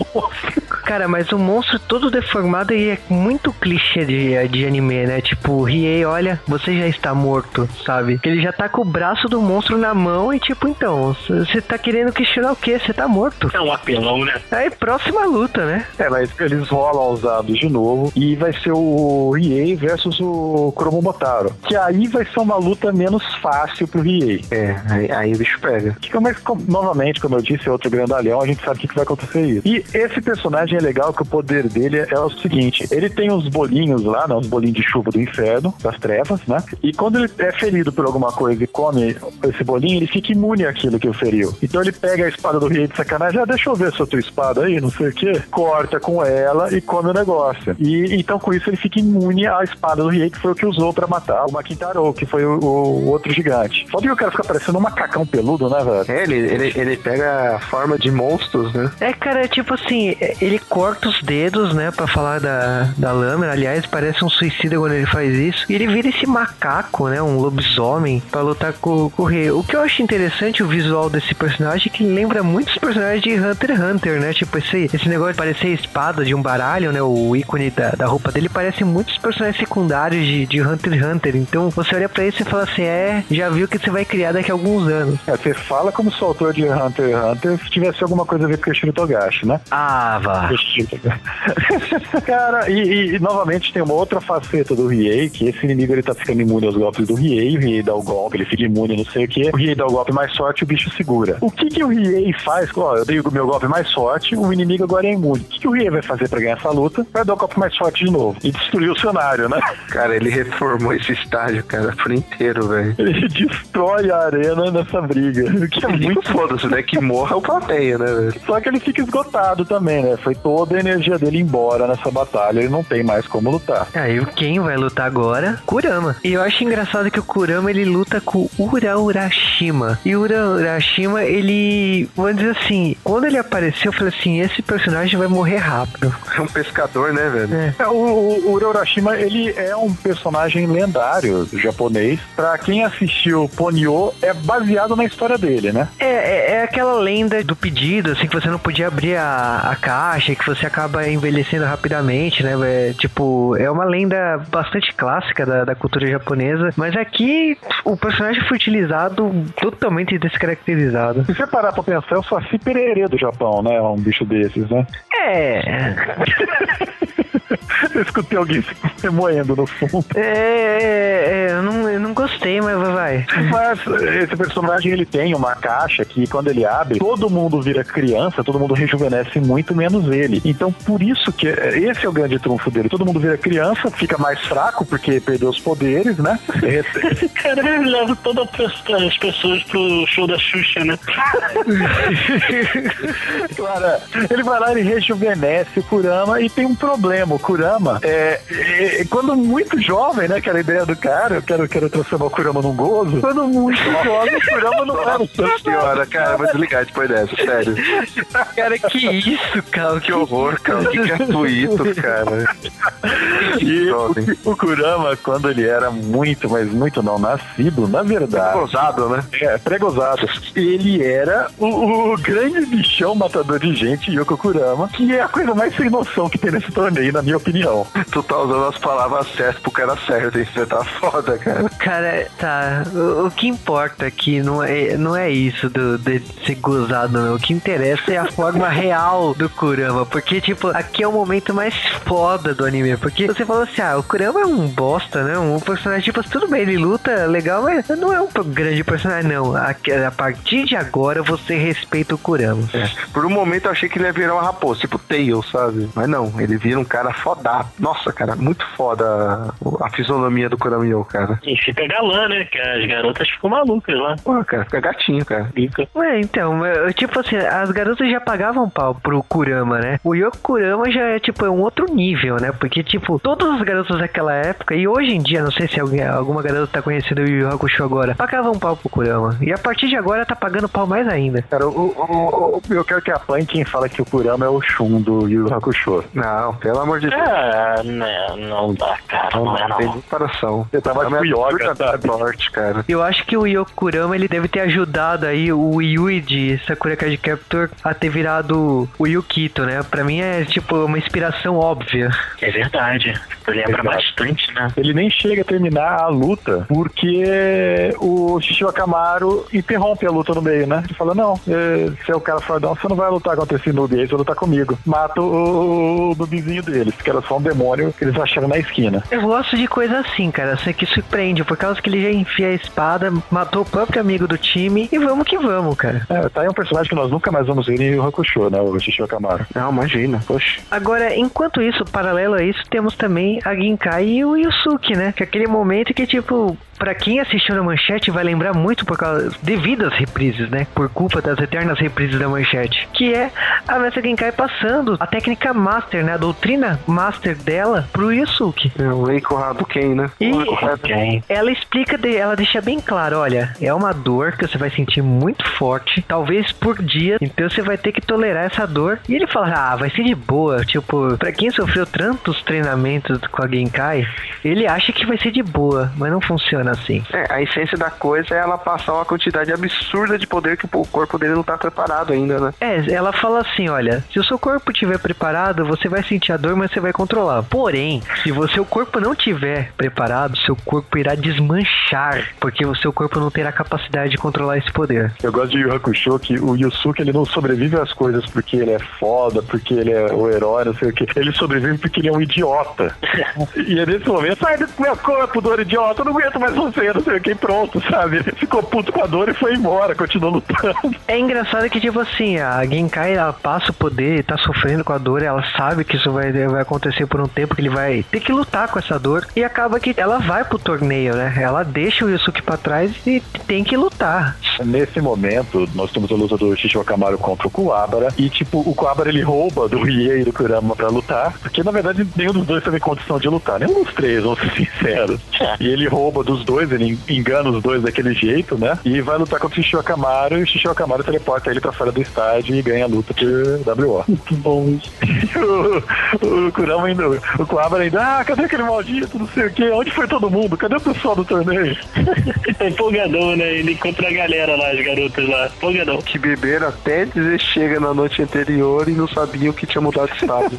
Cara, mas o monstro todo deformado e é muito clichê de, de anime, né? Tipo, Riei, olha, você já está morto, sabe? Ele já tá com o braço do monstro na mão e tipo, então, você tá querendo questionar o quê? Você tá morto. É um apelão, né? Aí, próxima luta, né? É, mas eles rolam os dados de novo e vai ser o Riei versus o Kromomotaro. Que aí vai ser uma luta menos fácil pro Riei. É, aí, aí o bicho pega. Que, mas, com- novamente, como eu disse, é outro grandalhão, a gente sabe o que, que vai acontecer isso. E esse personagem é legal que o poder dele é o seguinte: ele tem uns bolinhos lá, né, uns bolinhos de chuva do inferno, das trevas, né? E quando ele é ferido por alguma coisa e come esse bolinho, ele fica imune àquilo que o feriu. Então ele pega a espada do rei de sacanagem, ah, deixa eu ver essa tua espada aí, não sei o quê. Corta com ela e come o negócio. E então com isso ele fica imune à espada do rei, que foi o que usou pra matar o Maquintaro, que foi o, o outro gigante. Só que o cara fica parecendo um macacão peludo, né, velho? É, ele, ele, ele pega a forma de monstros, né? É, cara, é tipo assim, ele corta os dedos, né, pra falar da, da lâmina. Aliás, parece um suicida quando ele faz isso. E ele vira esse macaco, né, um lobisomem, pra lutar com, com o rei. O que eu acho interessante, o visual desse personagem, é que lembra muitos personagens de Hunter x Hunter, né? Tipo, esse, esse negócio de parecer a espada de um baralho, né, o ícone da, da roupa dele, parece muitos personagens secundários de, de Hunter x Hunter. Então, você olha pra isso e fala assim, é, já viu que você vai criar daqui a alguns anos. É, você fala como se o autor de Hunter x Hunter tivesse alguma coisa a ver com o Yoshiro Togashi, né? Ah, vá. Togashi. Cara, e, e- novamente tem uma outra faceta do Riei, que esse inimigo ele tá ficando imune aos golpes do Riei, o Riei dá o golpe, ele fica imune, não sei o que. O Riei dá o golpe mais forte, o bicho segura. O que que o Riei faz? Ó, eu dei o meu golpe mais forte, o inimigo agora é imune. O que, que o Riei vai fazer pra ganhar essa luta? Vai dar o golpe mais forte de novo e destruir o cenário, né? Cara, ele reformou esse estádio, cara, por inteiro, velho. Ele destrói a arena nessa briga. Que é muito foda-se, né? Que morra o plateia, né, velho? Só que ele fica esgotado também, né? Foi toda a energia dele embora nessa batalha. Ele não tem mais como lutar. Aí quem vai lutar agora? Kurama. E eu acho engraçado que o Kurama ele luta com o Ura Urashima. E o Ura Urashima, ele. Vamos dizer assim, quando ele apareceu, eu falei assim: esse personagem vai morrer rápido. É um pescador, né, velho? É, o, o, o Ura Urashima, ele é um personagem lendário japonês. Pra quem assistiu Ponyo, é baseado na história dele, né? É, é, é aquela lenda do pedido, assim, que você não podia abrir a, a caixa, que você acaba envelhecendo rapidamente, né? É, tipo, é uma lenda bastante clássica da, da cultura japonesa, mas aqui o personagem foi utilizado totalmente descaracterizado. Se você parar pra pensar, é o Saci Pererê do Japão, né? Um bicho desses, né? É. Eu escutei alguém se remoendo no fundo. É, é, é, não gostei, mas vai. Mas esse personagem ele tem uma caixa que quando ele abre, todo mundo vira criança, todo mundo rejuvenesce muito menos ele. Então por isso que esse é o grande trunfo dele. Todo mundo vira criança, fica mais fraco porque perdeu os poderes, né? Esse cara leva todas as pessoas pro show da Xuxa, né? Claro, ele vai lá e rejuvenesce o Kurama e tem um problema. O Kurama é, é- é quando muito jovem, né? Que era a ideia do cara, eu quero, quero transformar o Kurama num gozo, quando muito joga, o Kurama não era o Nossa senhora, cara, vou desligar depois dessa, sério. Cara, que isso, cara? Que horror, cara. Que gratuito, cara. E o, o Kurama, quando ele era muito, mas muito não, nascido, na verdade. Gozado, né? É, pré-gozado. Ele era o, o grande bichão matador de gente, Yoko Kurama, que é a coisa mais sem noção que tem nesse torneio, na minha opinião. Tu tá usando as palavras certas pro cara certo, hein? Você tá foda, cara. Cara, tá. O, o que importa aqui não é, não é isso do, de ser gozado, não. O que interessa é a forma real do Kurama. Porque, tipo, aqui é o momento mais foda do anime. Porque você falou assim, ah, o Kurama é um bosta, né? Um personagem, tipo, tudo bem, ele luta legal, mas não é um grande personagem, não. A, a partir de agora você respeita o Kurama. É. Por um momento eu achei que ele ia virar uma raposa, tipo Tail, sabe? Mas não, ele vira um cara foda. Nossa, cara, muito foda a, a fisionomia do Kuramio, cara. E fica galã, né? Que as garotas ficam malucas lá. Pô, cara, fica gatinho, cara. Fica. Ué, então, eu, tipo assim, as garotas já pagavam pau pro Kurama, né? O Yoko Kurama já é, tipo, é um outro nível, né? Porque, tipo, todas as garotas daquela época, e hoje em dia, não sei se alguém, alguma garota tá conhecendo o Yu Hakusho agora, pagavam pau pro Kurama. E a partir de agora tá pagando pau mais ainda. Cara, o, o, o- eu quero que apanhe quem fala que o Kurama é o Shun do Yu Hakusho. Não, pelo amor de Deus. É, não, não dá, cara. Não, é tem não. comparação. Eu tava é yoga, absurdo forte, cara. Eu acho que o Yoko Kurama ele deve ter ajudado aí o Yui de Sakura Card Captor a ter virado o Yukito, né? Pra mim é tipo uma inspiração óbvia. É verdade. Lembra Exato. bastante, né? Ele nem chega a terminar a luta porque o Shishio Akamaru interrompe a luta no meio, né? Ele fala: Não, eh, você é o cara fodão, você não vai lutar contra esse noob aí, você vai lutar comigo. Mata o, o noobzinho deles, que era só um demônio que eles acharam na esquina. Eu gosto de coisa assim, cara. Isso aqui surpreende, por causa que ele já enfia a espada, matou o próprio amigo do time e vamos que vamos, cara. É, tá aí um personagem que nós nunca mais vamos ver em Hakusho, né? O Shishio Akamaru. Não, imagina, poxa. Agora, enquanto isso, paralelo a isso, temos também a Ginkai e o Yusuke, né? Que é aquele momento que, tipo, pra quem assistiu na manchete vai lembrar muito por causa devido às reprises, né? Por culpa das eternas reprises da manchete, que é a Mestra Genkai passando a técnica master, né? A doutrina master dela pro Yusuke. É o Eiko Hadouken, né? E Ok. ela explica, de- ela deixa bem claro, olha, é uma dor que você vai sentir muito forte, talvez por dia, então você vai ter que tolerar essa dor. E ele fala, ah, vai ser de boa, tipo, pra quem sofreu tantos treinamentos com a Genkai, ele acha que vai ser de boa, mas não funciona assim. É, a essência da coisa é ela passar uma quantidade absurda de poder que o corpo dele não tá preparado ainda, né? É, ela fala assim, olha, se o seu corpo estiver preparado, você vai sentir a dor, mas você vai controlar. Porém, se o seu corpo não estiver preparado, seu corpo irá desmanchar, porque o seu corpo não terá capacidade de controlar esse poder. Eu gosto de Yu Yu Hakusho que o Yusuke ele não sobrevive às coisas porque ele é foda, porque ele é o herói, não sei o que. Ele sobrevive porque ele é um idiota. e é nesse momento, sai do meu corpo, dor idiota, eu não aguento mais você, não sei o que, pronto, sabe? Ele ficou puto com a dor e foi embora, continuou lutando. É engraçado que, tipo assim, a Genkai, ela passa o poder, tá sofrendo com a dor, ela sabe que isso vai, vai acontecer por um tempo, que ele vai ter que lutar com essa dor, e acaba que ela vai pro torneio, né? Ela deixa o Yusuke pra trás e tem que lutar. Nesse momento, nós temos a luta do Shishio Akamaru contra o Kuwabara. E, tipo, o Kuwabara ele rouba do Rie e do Kurama pra lutar. Porque, na verdade, nenhum dos dois teve condição de lutar. Nenhum dos três, vamos ser sinceros. E ele rouba dos dois, ele engana os dois daquele jeito, né? E vai lutar contra o Shishio Akamaru. E o Shishio Akamaru teleporta ele pra fora do estádio e ganha a luta por WO. Muito bom. o, o Kurama ainda. O Kuwabara ainda. Ah, cadê aquele maldito? Não sei o quê. Onde foi todo mundo? Cadê o pessoal do torneio? Tá empolgadão, né? Ele encontra a galera lá, as garotas lá. Empolgadão. Que beberam até dizer chega na noite anterior e não sabiam que tinha mudado de estado.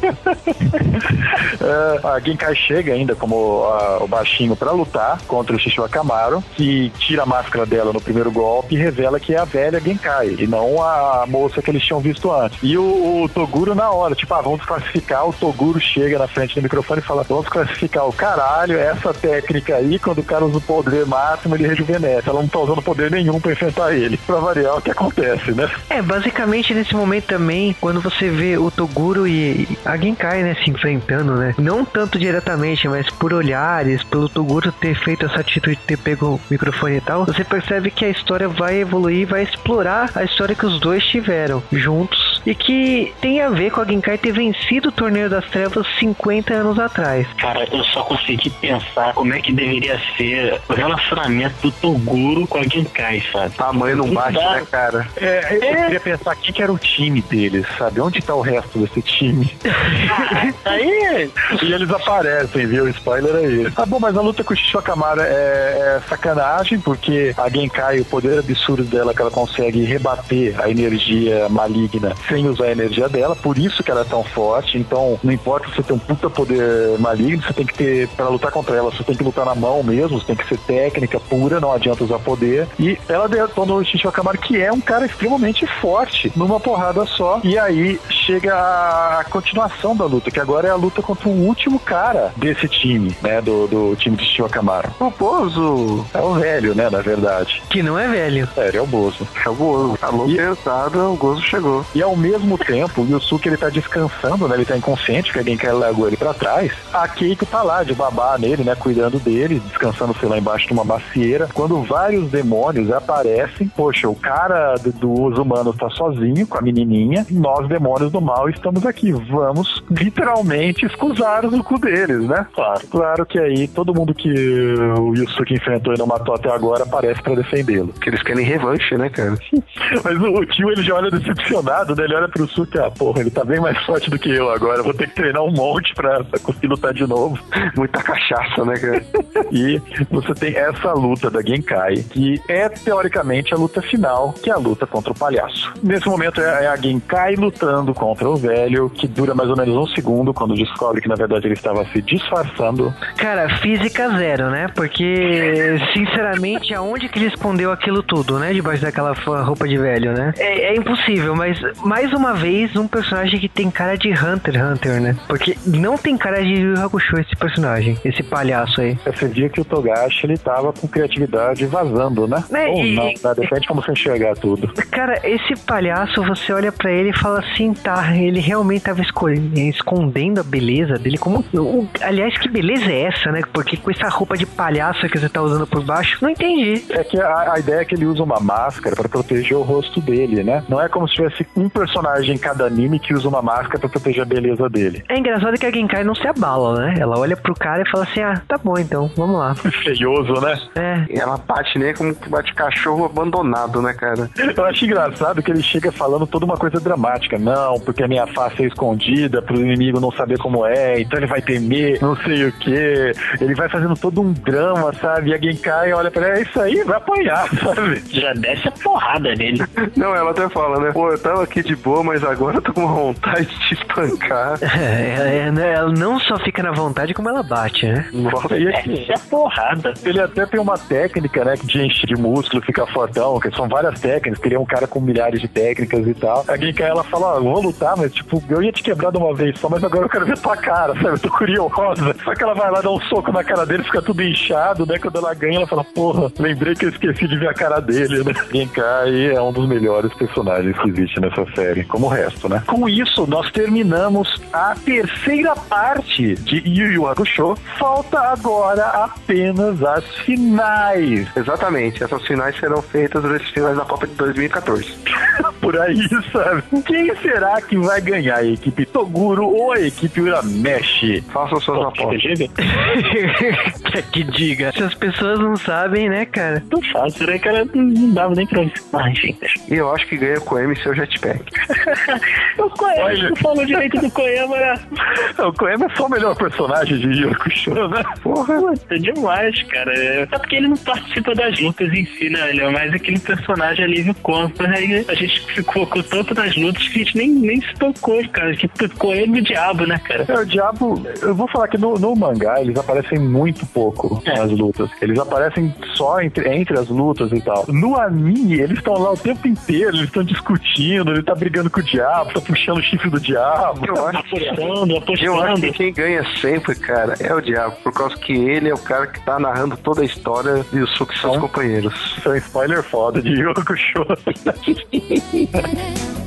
É, a Genkai chega ainda como a- o baixinho pra lutar contra o Shishio Akamaru, que tira a máscara dela no primeiro golpe e revela que é a velha Genkai, e não a moça que eles tinham visto antes. E o, o Toguro na hora, tipo, ah, vamos classificar, o Toguro chega na frente do microfone e fala, vamos classificar o caralho, essa técnica aí, quando o cara usa o poder máximo, ele rejuvenesce. Ela não tá usando poder nenhum pra enfrentar ele. Pra variar o que acontece, né? É, basicamente nesse momento também, quando você vê o Toguro e a Genkai, né, se enfrentando, né? Não tanto diretamente, mas por olhares, pelo Toguro ter feito essa atitude de ter pego o microfone e tal, você percebe que a história vai evoluir, vai explorar a história que os dois tiveram juntos e que tem a ver com a Genkai ter vencido o Torneio das Trevas 50 anos atrás. Cara, eu só consegui pensar como é que deveria ser o relacionamento do Toguro com a Genkai, sabe? Tamanho não bate, dá. né, cara? É, eu queria pensar quem que era o time deles, sabe? Onde tá o resto desse time? Aí, E eles aparecem, viu? O spoiler aí. Ah, bom, mas a luta com o Shishokamara é, é sacanagem, porque a Genkai, o poder absurdo dela, que ela consegue rebater a energia maligna sem usar a energia dela, por isso que ela é tão forte. Então, não importa se você tem um puta poder maligno, você tem que ter, pra lutar contra ela, você tem que lutar na mão mesmo, você tem que ser técnica pura, não adianta usar poder. E ela detona o Shishokamara, que é um cara extremamente forte, numa porrada só. E aí chega a continuação da luta, que agora é a luta contra o último cara desse time, né? Do, do time de Shishokamara. O Bozo é o velho, né? Na verdade. Que não é velho. É, ele é o Bozo. É o Gozo. Alô, pensada, o Gozo chegou. E ao mesmo tempo, o Yusuke ele tá descansando, né? Ele tá inconsciente, porque alguém quer largou ele pra trás. A Keiko tá lá, de babá nele, né? Cuidando dele, descansando, sei lá, embaixo de uma macieira. Quando vários demônios aparecem, poxa, o cara do- dos humanos tá sozinho com a menininha, e nós, demônios do mal, estamos aqui. Vamos literalmente escusar o cu deles, né? Claro. Claro que aí todo mundo que o Yusuke enfrentou e não matou até agora aparece pra defendê-lo. Porque eles querem revanche, né, cara? Mas o, o tio ele já olha decepcionado, né? Ele olha pro Suki, ah, porra, ele tá bem mais forte do que eu agora. Vou ter que treinar um monte pra, pra conseguir lutar de novo. Muita cachaça, né, cara? e você tem essa luta da Genkai, que é teoricamente a luta final, que é a luta contra o palhaço. Nesse momento é é a Genkai lutando contra o velho, que dura mais ou menos um segundo, quando descobre que na verdade ele estava se disfarçando. Cara, física zero, né? Porque, sinceramente, aonde que ele escondeu aquilo tudo, né? Debaixo daquela roupa de velho, né? É, é impossível, mas mais uma vez, um personagem que tem cara de Hunter x Hunter, né? Porque não tem cara de Yu Hakusho esse personagem, esse palhaço aí. Você via que o Togashi ele tava com criatividade vazando, né? É, Ou e- não, né? depende de como você enxergar tudo. Cara, esse palhaço, você olha pra ele e fala assim, tá, ele realmente tava esco- escondendo a beleza dele. Como, o- aliás, que beleza é essa, né? Porque com essa roupa de palhaço que você tá usando por baixo, não entendi. É que a, a ideia é que ele usa uma máscara pra proteger o rosto dele, né? Não é como se tivesse um personagem em cada anime que usa uma máscara pra proteger a beleza dele. É engraçado que a Genkai não se abala, né? Ela olha pro cara e fala assim, ah, tá bom então, vamos lá. Feioso, né? É. E ela bate nem como que bate cachorro abandonado, né, cara? Eu acho engraçado que ele chega falando toda uma coisa dramática. Não, porque a minha face é escondida pro inimigo não saber como é, então ele vai temer, não sei o que. Ele vai fazendo todo um drama, sabe? E a Genkai olha pra ele, é isso aí, vai apanhar, sabe? já desce a porrada nele. Não, ela até fala, né? Pô, eu tava aqui de boa, mas agora eu tô com vontade de te espancar. É, é, né, ela não só fica na vontade, como ela bate, né? Nossa, e assim, Desce a porrada. Ele até tem uma técnica, né, de encher de músculo, ficar fortão, que são várias técnicas, que ele é um cara com milhares de técnicas e tal. A Genkai, ela fala, ó, vou lutar, mas tipo, eu ia te quebrar de uma vez só, mas agora eu quero ver tua cara, sabe? Eu tô curiosa. Só que ela vai lá dar um soco na cara dele, fica tudo inchado, né? Quando ela ganha, ela fala, porra, lembrei que eu esqueci de ver a cara dele, né? Genkai é um dos melhores personagens que existe nessa série, como o resto, né? Com isso, nós terminamos a terceira parte de Yu Yu Hakusho. Falta agora apenas as finais. Exatamente, essas finais serão feitas nesses finais da Copa de 2014. Por aí, sabe? Quem será que vai ganhar? A equipe Toguro ou a equipe Urameshi? Façam suas apostas. Quer que diga. Se as pessoas não sabem, né, cara? Não fácil, né, cara? Não dava nem pra gente. E eu acho que ganha o Koemi seu jetpack. O Koema, Olha. tu falou direito do Koema, né? O Koema é só o melhor personagem de Hakusho, né? Porra. Puta, demais, cara. É só porque ele não participa das lutas em si, né? Ele é mais aquele personagem alívio cômico. Aí a gente ficou com tanto nas lutas que a gente nem, nem se tocou, cara. Que ele e o diabo, né, cara? É, o diabo, eu vou falar que no, no mangá eles aparecem muito pouco É. nas lutas. Eles aparecem só entre, entre as lutas e tal. No anime, eles estão lá o tempo inteiro, eles estão discutindo, ele tá brigando com o diabo, tá puxando o chifre do diabo. Eu acho, Apostando, apostando. eu acho que quem ganha sempre, cara, é o Diabo, por causa que ele é o cara que tá narrando toda a história de Yusuke e seus companheiros. Isso é um spoiler foda de Yu Hakusho.